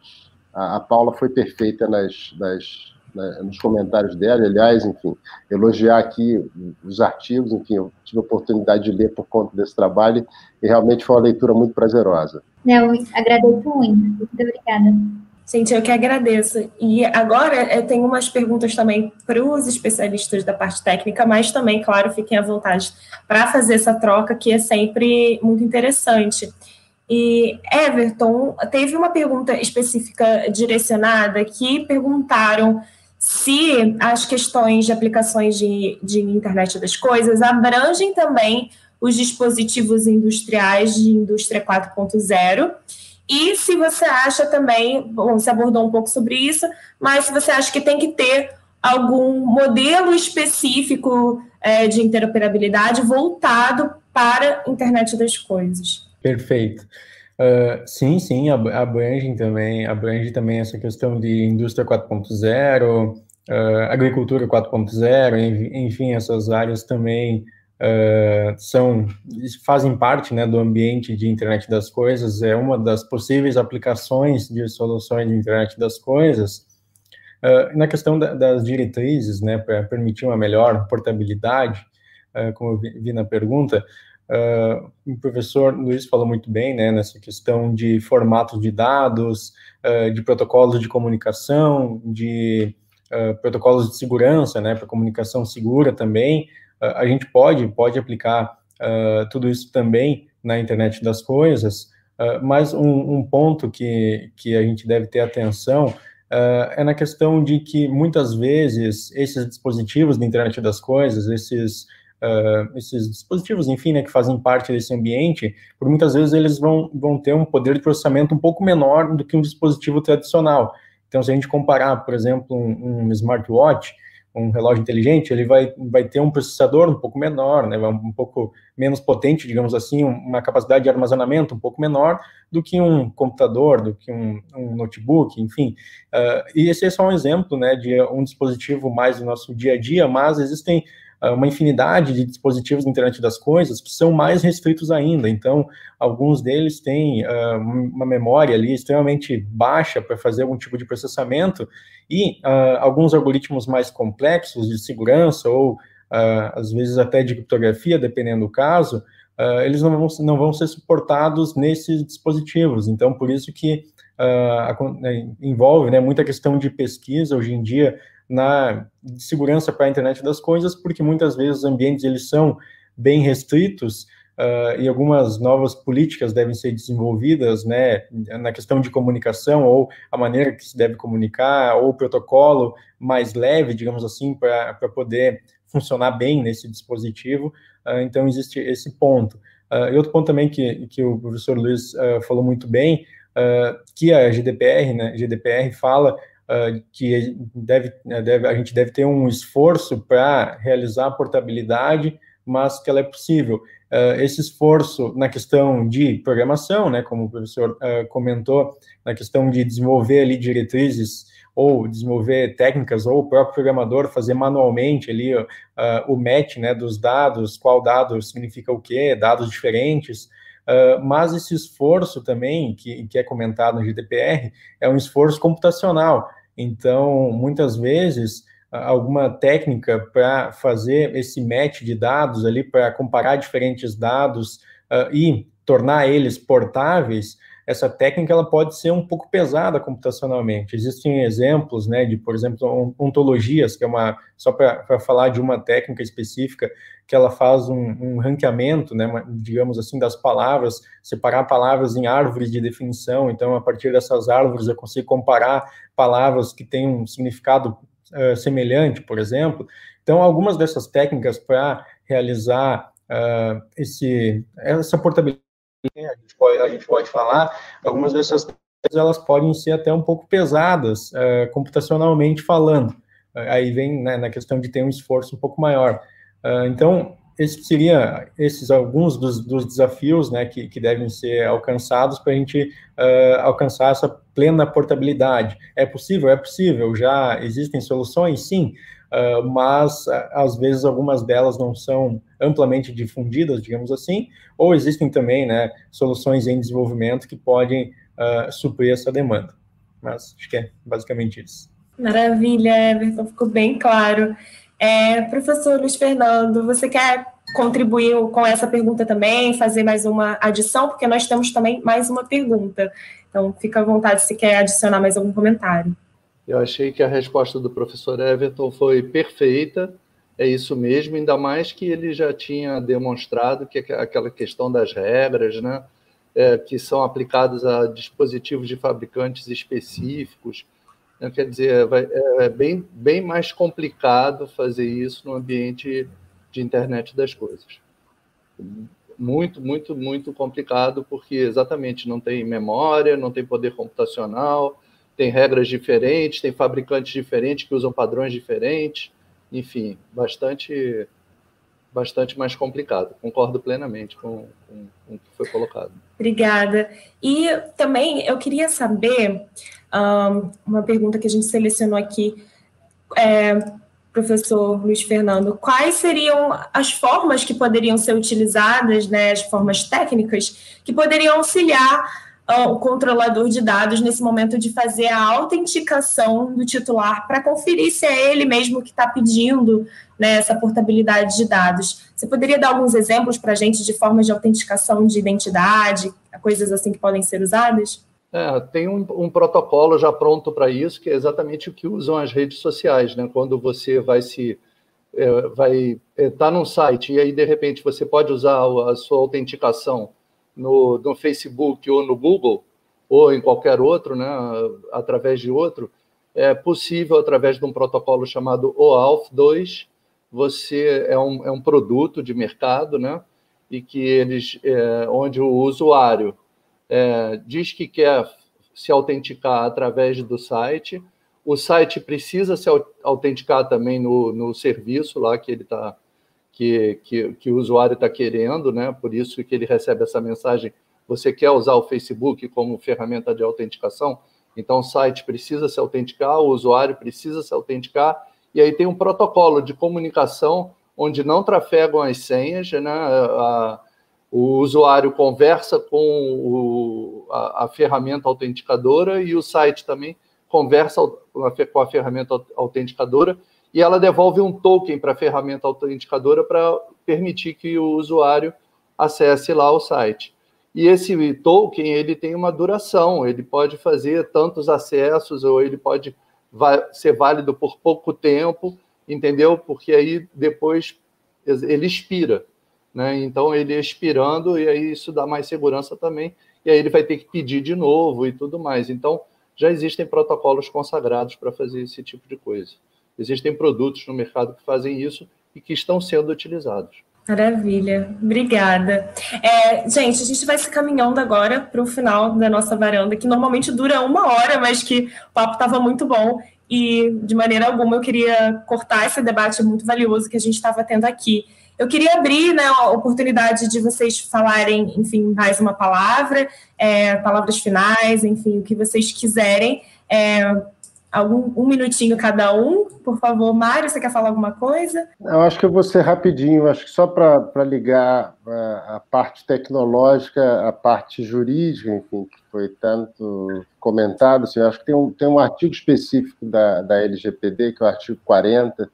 a, a Paula foi perfeita nas, nas, né, nos comentários dela, aliás, enfim, elogiar aqui os artigos, enfim, eu tive a oportunidade de ler por conta desse trabalho e realmente foi uma leitura muito prazerosa. Não, agradeço muito, muito obrigada. Gente, eu que agradeço. E agora eu tenho umas perguntas também para os especialistas da parte técnica, mas também, claro, fiquem à vontade para fazer essa troca, que é sempre muito interessante. E Everton, teve uma pergunta específica direcionada que perguntaram se as questões de aplicações de, de internet das coisas abrangem também os dispositivos industriais de indústria 4.0 e se você acha também, bom, você abordou um pouco sobre isso, mas se você acha que tem que ter algum modelo específico é, de interoperabilidade voltado para a internet das coisas. Perfeito. Uh, sim, sim, abrange também, abrange também essa questão de indústria 4.0, uh, agricultura 4.0, enfim, essas áreas também uh, são fazem parte né, do ambiente de internet das coisas, é uma das possíveis aplicações de soluções de internet das coisas. Uh, na questão da, das diretrizes, né, para permitir uma melhor portabilidade, uh, como eu vi, vi na pergunta, Uh, o professor Luiz falou muito bem, né, nessa questão de formatos de dados, uh, de protocolos de comunicação, de uh, protocolos de segurança, né, para comunicação segura também, a gente pode, pode aplicar uh, tudo isso também na internet das coisas, uh, mas um, um, ponto que, que a gente deve ter atenção uh, é na questão de que muitas vezes esses dispositivos da internet das coisas, esses esses dispositivos, enfim, né, que fazem parte desse ambiente, por muitas vezes eles vão, vão ter um poder de processamento um pouco menor do que um dispositivo tradicional. Então, se a gente comparar, por exemplo, um, um smartwatch, um relógio inteligente, ele vai, vai ter um processador um pouco menor, né, um pouco menos potente, digamos assim, uma capacidade de armazenamento um pouco menor do que um computador, do que um, um notebook, enfim. Uh, e esse é só um exemplo né, de um dispositivo mais do nosso dia a dia, mas existem uma infinidade de dispositivos de internet das coisas que são mais restritos ainda. Então, alguns deles têm uh, uma memória ali extremamente baixa para fazer algum tipo de processamento e uh, alguns algoritmos mais complexos de segurança ou uh, às vezes até de criptografia, dependendo do caso, eles não vão, não vão ser suportados nesses dispositivos. Então, por isso que envolve né, muita questão de pesquisa hoje em dia na segurança para a internet das coisas, porque muitas vezes os ambientes eles são bem restritos uh, e algumas novas políticas devem ser desenvolvidas, né, na questão de comunicação ou a maneira que se deve comunicar ou o protocolo mais leve, digamos assim, para poder funcionar bem nesse dispositivo. Uh, então existe esse ponto. Uh, e outro ponto também que, que o professor Luiz falou muito bem, que a GDPR, né, GDPR fala uh, que deve, né, deve, a gente deve ter um esforço para realizar a portabilidade, mas que ela é possível. Uh, esse esforço na questão de programação, né, como o professor uh, comentou, na questão de desenvolver ali diretrizes ou desenvolver técnicas, ou o próprio programador fazer manualmente ali uh, o match né, dos dados, qual dado significa o quê, dados diferentes, uh, mas esse esforço também, que, que é comentado no GDPR, é um esforço computacional, então, muitas vezes, alguma técnica para fazer esse match de dados ali, para comparar diferentes dados uh, e tornar eles portáveis, essa técnica ela pode ser um pouco pesada computacionalmente. Existem exemplos, né, de, por exemplo, ontologias, que é uma, só para falar de uma técnica específica, que ela faz um, um ranqueamento, né, digamos assim, das palavras, separar palavras em árvores de definição. Então, a partir dessas árvores, eu consigo comparar palavras que têm um significado uh, semelhante, por exemplo. Então, algumas dessas técnicas para realizar uh, esse, essa portabilidade a gente pode, a gente pode falar, algumas dessas elas podem ser até um pouco pesadas, uh, computacionalmente falando. Uh, aí vem né, na questão de ter um esforço um pouco maior. Uh, então, esse seria esses alguns dos, dos desafios né, que, que, devem ser alcançados para a gente alcançar essa plena portabilidade. É possível? É possível. Já existem soluções? Sim. Uh, mas às vezes algumas delas não são amplamente difundidas, digamos assim, ou existem também né, soluções em desenvolvimento que podem uh, suprir essa demanda. Mas acho que é basicamente isso. Maravilha, Everton, ficou bem claro. É, professor Luiz Fernando, você quer contribuir com essa pergunta também, fazer mais uma adição, porque nós temos também mais uma pergunta. Então, fica à vontade se quer adicionar mais algum comentário. Eu achei que a resposta do professor Everton foi perfeita, é isso mesmo, ainda mais que ele já tinha demonstrado que aquela questão das regras, né, é, que são aplicadas a dispositivos de fabricantes específicos, né, quer dizer, vai, é, é bem, bem mais complicado fazer isso no ambiente de internet das coisas. Muito, muito, muito complicado, porque exatamente não tem memória, não tem poder computacional, tem regras diferentes, tem fabricantes diferentes que usam padrões diferentes, enfim, bastante bastante mais complicado. Concordo plenamente com, com, com, o que foi colocado. Obrigada. E também eu queria saber um, uma pergunta que a gente selecionou aqui, é, professor Luiz Fernando, quais seriam as formas que poderiam ser utilizadas, né, as formas técnicas que poderiam auxiliar o controlador de dados nesse momento de fazer a autenticação do titular para conferir se é ele mesmo que está pedindo né, essa portabilidade de dados. Você poderia dar alguns exemplos para a gente de formas de autenticação de identidade, coisas assim que podem ser usadas? É, tem um, um, protocolo já pronto para isso, que é exatamente o que usam as redes sociais, né? Quando você vai se é, vai estar é, tá num site e aí de repente você pode usar a sua autenticação no, no Facebook ou no Google, ou em qualquer outro, né, através de outro, é possível, através de um protocolo chamado OAuth 2, você é um, é um produto de mercado, né, e que eles, é, onde o usuário é, diz que quer se autenticar através do site, o site precisa se autenticar também no, no serviço lá que ele está que, que, que o usuário está querendo, né? Por isso que ele recebe essa mensagem. Você quer usar o Facebook como ferramenta de autenticação? Então o site precisa se autenticar, o usuário precisa se autenticar, e aí tem um protocolo de comunicação onde não trafegam as senhas, né? O usuário conversa com o, a, a, ferramenta autenticadora e o site também conversa com a ferramenta autenticadora e ela devolve um token para a ferramenta autenticadora para permitir que o usuário acesse lá o site. E esse token ele tem uma duração, ele pode fazer tantos acessos ou ele pode ser válido por pouco tempo, entendeu? Porque aí depois ele expira, né? Então ele expirando e aí isso dá mais segurança também, e aí ele vai ter que pedir de novo e tudo mais. Então já existem protocolos consagrados para fazer esse tipo de coisa. Existem produtos no mercado que fazem isso e que estão sendo utilizados. Maravilha, obrigada. É, gente, a gente vai se caminhando agora para o final da nossa varanda, que normalmente dura uma hora, mas que o papo estava muito bom e, de maneira alguma, eu queria cortar esse debate muito valioso que a gente estava tendo aqui. Eu queria abrir né, a oportunidade de vocês falarem, enfim, mais uma palavra, é, palavras finais, enfim, o que vocês quiserem. É, algum um minutinho cada um. Por favor, Mário, você quer falar alguma coisa? Eu acho que eu vou ser rapidinho, acho que só para ligar a, a, parte tecnológica, a parte jurídica, enfim, que foi tanto comentado, assim, acho que tem um, tem um artigo específico da, da LGPD, que é o artigo 40,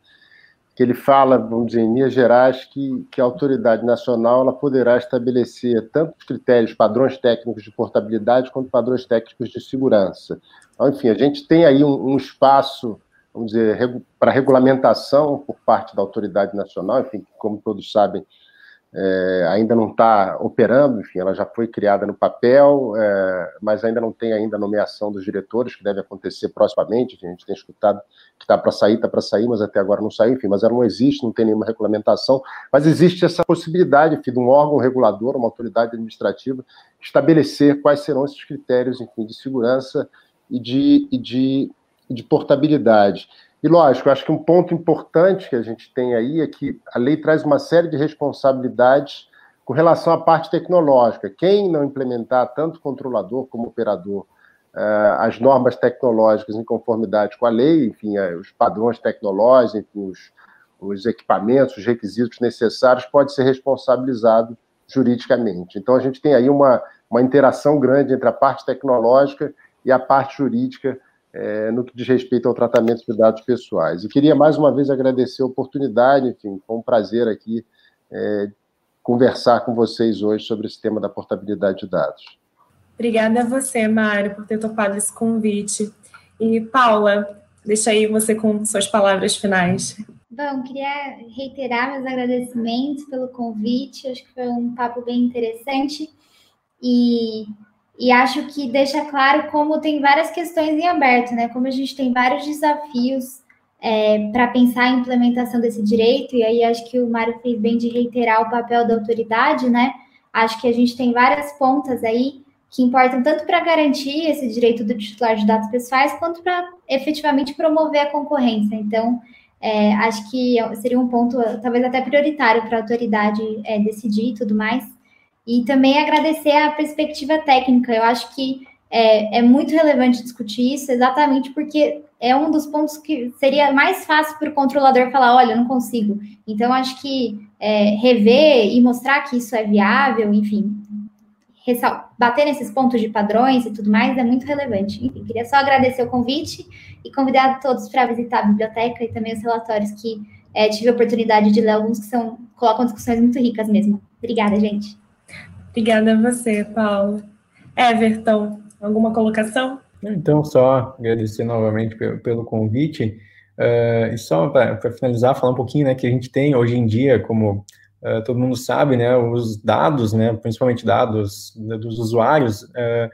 que ele fala, vamos dizer, em linhas gerais, que, que a autoridade nacional ela poderá estabelecer tanto os critérios, padrões técnicos de portabilidade, quanto padrões técnicos de segurança. Então, enfim, a gente tem aí um, um espaço, vamos dizer, para regulamentação por parte da autoridade nacional, enfim, como todos sabem, é, ainda não está operando, enfim, ela já foi criada no papel, é, mas ainda não tem ainda a nomeação dos diretores, que deve acontecer proximamente, enfim, a gente tem escutado que está para sair, está para sair, mas até agora não saiu, enfim, mas ela não existe, não tem nenhuma regulamentação, mas existe essa possibilidade, enfim, de um órgão regulador, uma autoridade administrativa, estabelecer quais serão esses critérios, enfim, de segurança e de, e de, de portabilidade. E lógico, acho que um ponto importante que a gente tem aí é que a lei traz uma série de responsabilidades com relação à parte tecnológica. Quem não implementar, tanto controlador como operador, uh, as normas tecnológicas em conformidade com a lei, enfim, uh, os padrões tecnológicos, enfim, os, os equipamentos, os requisitos necessários, pode ser responsabilizado juridicamente. Então, a gente tem aí uma, uma interação grande entre a parte tecnológica e a parte jurídica é, no que diz respeito ao tratamento de dados pessoais. E queria mais uma vez agradecer a oportunidade, enfim, foi um prazer aqui é, conversar com vocês hoje sobre esse tema da portabilidade de dados. Obrigada a você, Mário, por ter topado esse convite. E, Paula, deixa aí você com suas palavras finais. Bom, queria reiterar meus agradecimentos pelo convite, acho que foi um papo bem interessante. E e acho que deixa claro como tem várias questões em aberto, né? Como a gente tem vários desafios é, para pensar a implementação desse direito, e aí acho que o Mário fez bem de reiterar o papel da autoridade, né? Acho que a gente tem várias pontas aí que importam tanto para garantir esse direito do titular de dados pessoais, quanto para efetivamente promover a concorrência. Então, é, acho que seria um ponto talvez até prioritário para a autoridade é, decidir e tudo mais. E também agradecer a perspectiva técnica. Eu acho que é, é, muito relevante discutir isso, exatamente porque é um dos pontos que seria mais fácil para o controlador falar: olha, não consigo. Então, acho que é, rever e mostrar que isso é viável, enfim, bater nesses pontos de padrões e tudo mais é muito relevante. Enfim, queria só agradecer o convite e convidar todos para visitar a biblioteca e também os relatórios que é, tive a oportunidade de ler, alguns que são, colocam discussões muito ricas mesmo. Obrigada, gente. Obrigada a você, Paulo. Everton, alguma colocação? Então, só agradecer novamente pelo, convite. Uh, e só para finalizar, falar um pouquinho, né, que a gente tem hoje em dia, como uh, todo mundo sabe, né, os dados, né, principalmente dados dos usuários, uh,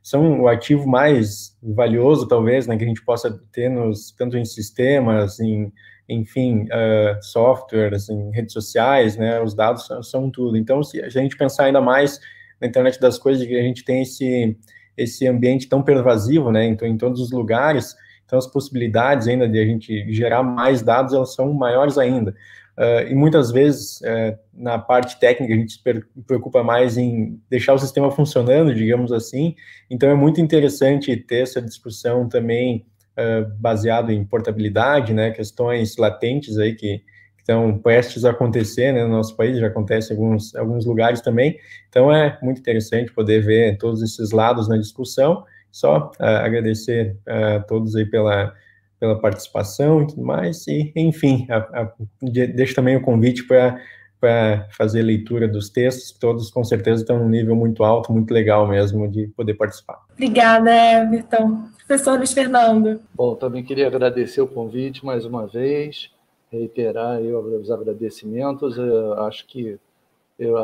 são o ativo mais valioso, talvez, né, que a gente possa ter nos, tanto em sistemas, em enfim, uh, softwares, em redes sociais, né, os dados são, são, tudo. Então, se a gente pensar ainda mais na internet das coisas, que a gente tem esse, esse ambiente tão pervasivo, né, então, em todos os lugares, então as possibilidades ainda de a gente gerar mais dados, elas são maiores ainda. Uh, e muitas vezes, uh, na parte técnica, a gente se preocupa mais em deixar o sistema funcionando, digamos assim. Então, é muito interessante ter essa discussão também uh, baseado em portabilidade, né, questões latentes aí que, estão prestes a acontecer né, no nosso país, já acontece em alguns, alguns lugares também. Então é muito interessante poder ver todos esses lados na discussão. Só uh, agradecer a uh, todos aí pela, pela participação e tudo mais. E, enfim, a, a, deixo também o convite para para fazer leitura dos textos, todos com certeza estão num nível muito alto, muito legal mesmo de poder participar. Obrigada, Everton. Professor Luiz Fernando. Bom, também queria agradecer o convite mais uma vez, reiterar os agradecimentos. Eu acho que eu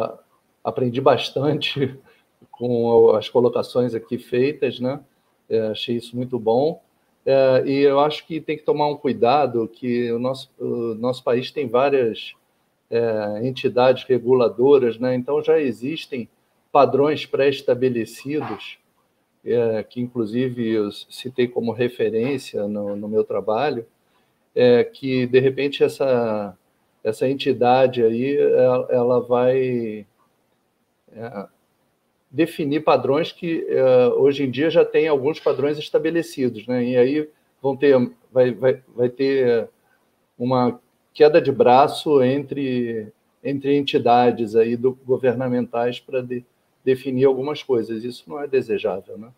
aprendi bastante [laughs] com as colocações aqui feitas, né? É, achei isso muito bom. É, e eu acho que tem que tomar um cuidado que o nosso, o nosso país tem várias é, entidades reguladoras, né? então já existem padrões pré-estabelecidos é, que inclusive eu citei como referência no, no meu trabalho, é que de repente essa, essa entidade aí ela, ela vai é, definir padrões que é, hoje em dia já tem alguns padrões estabelecidos, né? E aí vão ter vai, vai, vai ter uma queda de braço entre entre entidades aí do, governamentais para definir algumas coisas. Isso não é desejável, né?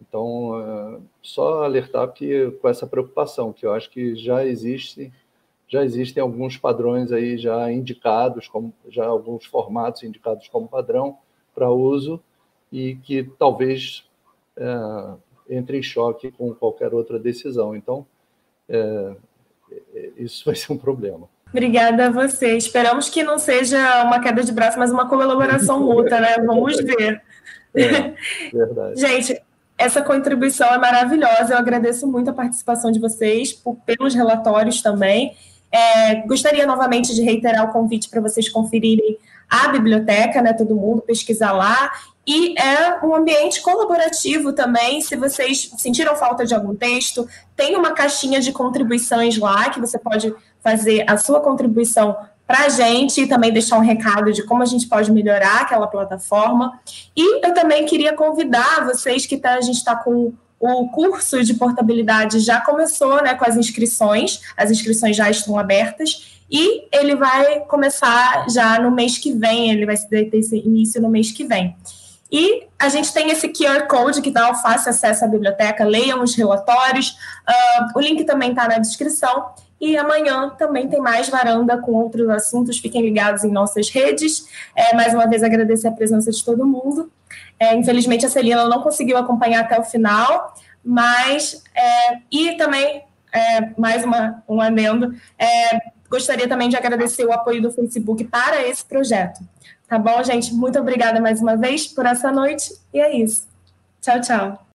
Então, é, só alertar que com essa preocupação, que eu acho que já existe, já existem alguns padrões aí já indicados, como já alguns formatos indicados como padrão para uso e que talvez é, entre em choque com qualquer outra decisão. Então, é, isso vai ser um problema. Obrigada a você. Esperamos que não seja uma queda de braço, mas uma colaboração [laughs] mútua, né? Vamos ver. É, verdade. [laughs] Gente, essa contribuição é maravilhosa. Eu agradeço muito a participação de vocês, por, pelos relatórios também. É, gostaria novamente de reiterar o convite para vocês conferirem a biblioteca, né? Todo mundo pesquisar lá. E é um ambiente colaborativo também. Se vocês sentiram falta de algum texto, tem uma caixinha de contribuições lá que você pode fazer a sua contribuição para a gente e também deixar um recado de como a gente pode melhorar aquela plataforma. E eu também queria convidar vocês que tá, a gente está com o curso de portabilidade já começou né, com as inscrições, as inscrições já estão abertas. E ele vai começar já no mês que vem, ele vai ter início no mês que vem. E a gente tem esse QR Code que dá fácil acesso à biblioteca, leiam os relatórios, uh, o link também está na descrição. E amanhã também tem mais varanda com outros assuntos. Fiquem ligados em nossas redes. É, mais uma vez agradecer a presença de todo mundo. É, infelizmente a Celina não conseguiu acompanhar até o final, mas é, e também é, mais uma, um adendo. É, gostaria também de agradecer o apoio do Facebook para esse projeto. Tá bom, gente? Muito obrigada mais uma vez por essa noite. E é isso. Tchau, tchau.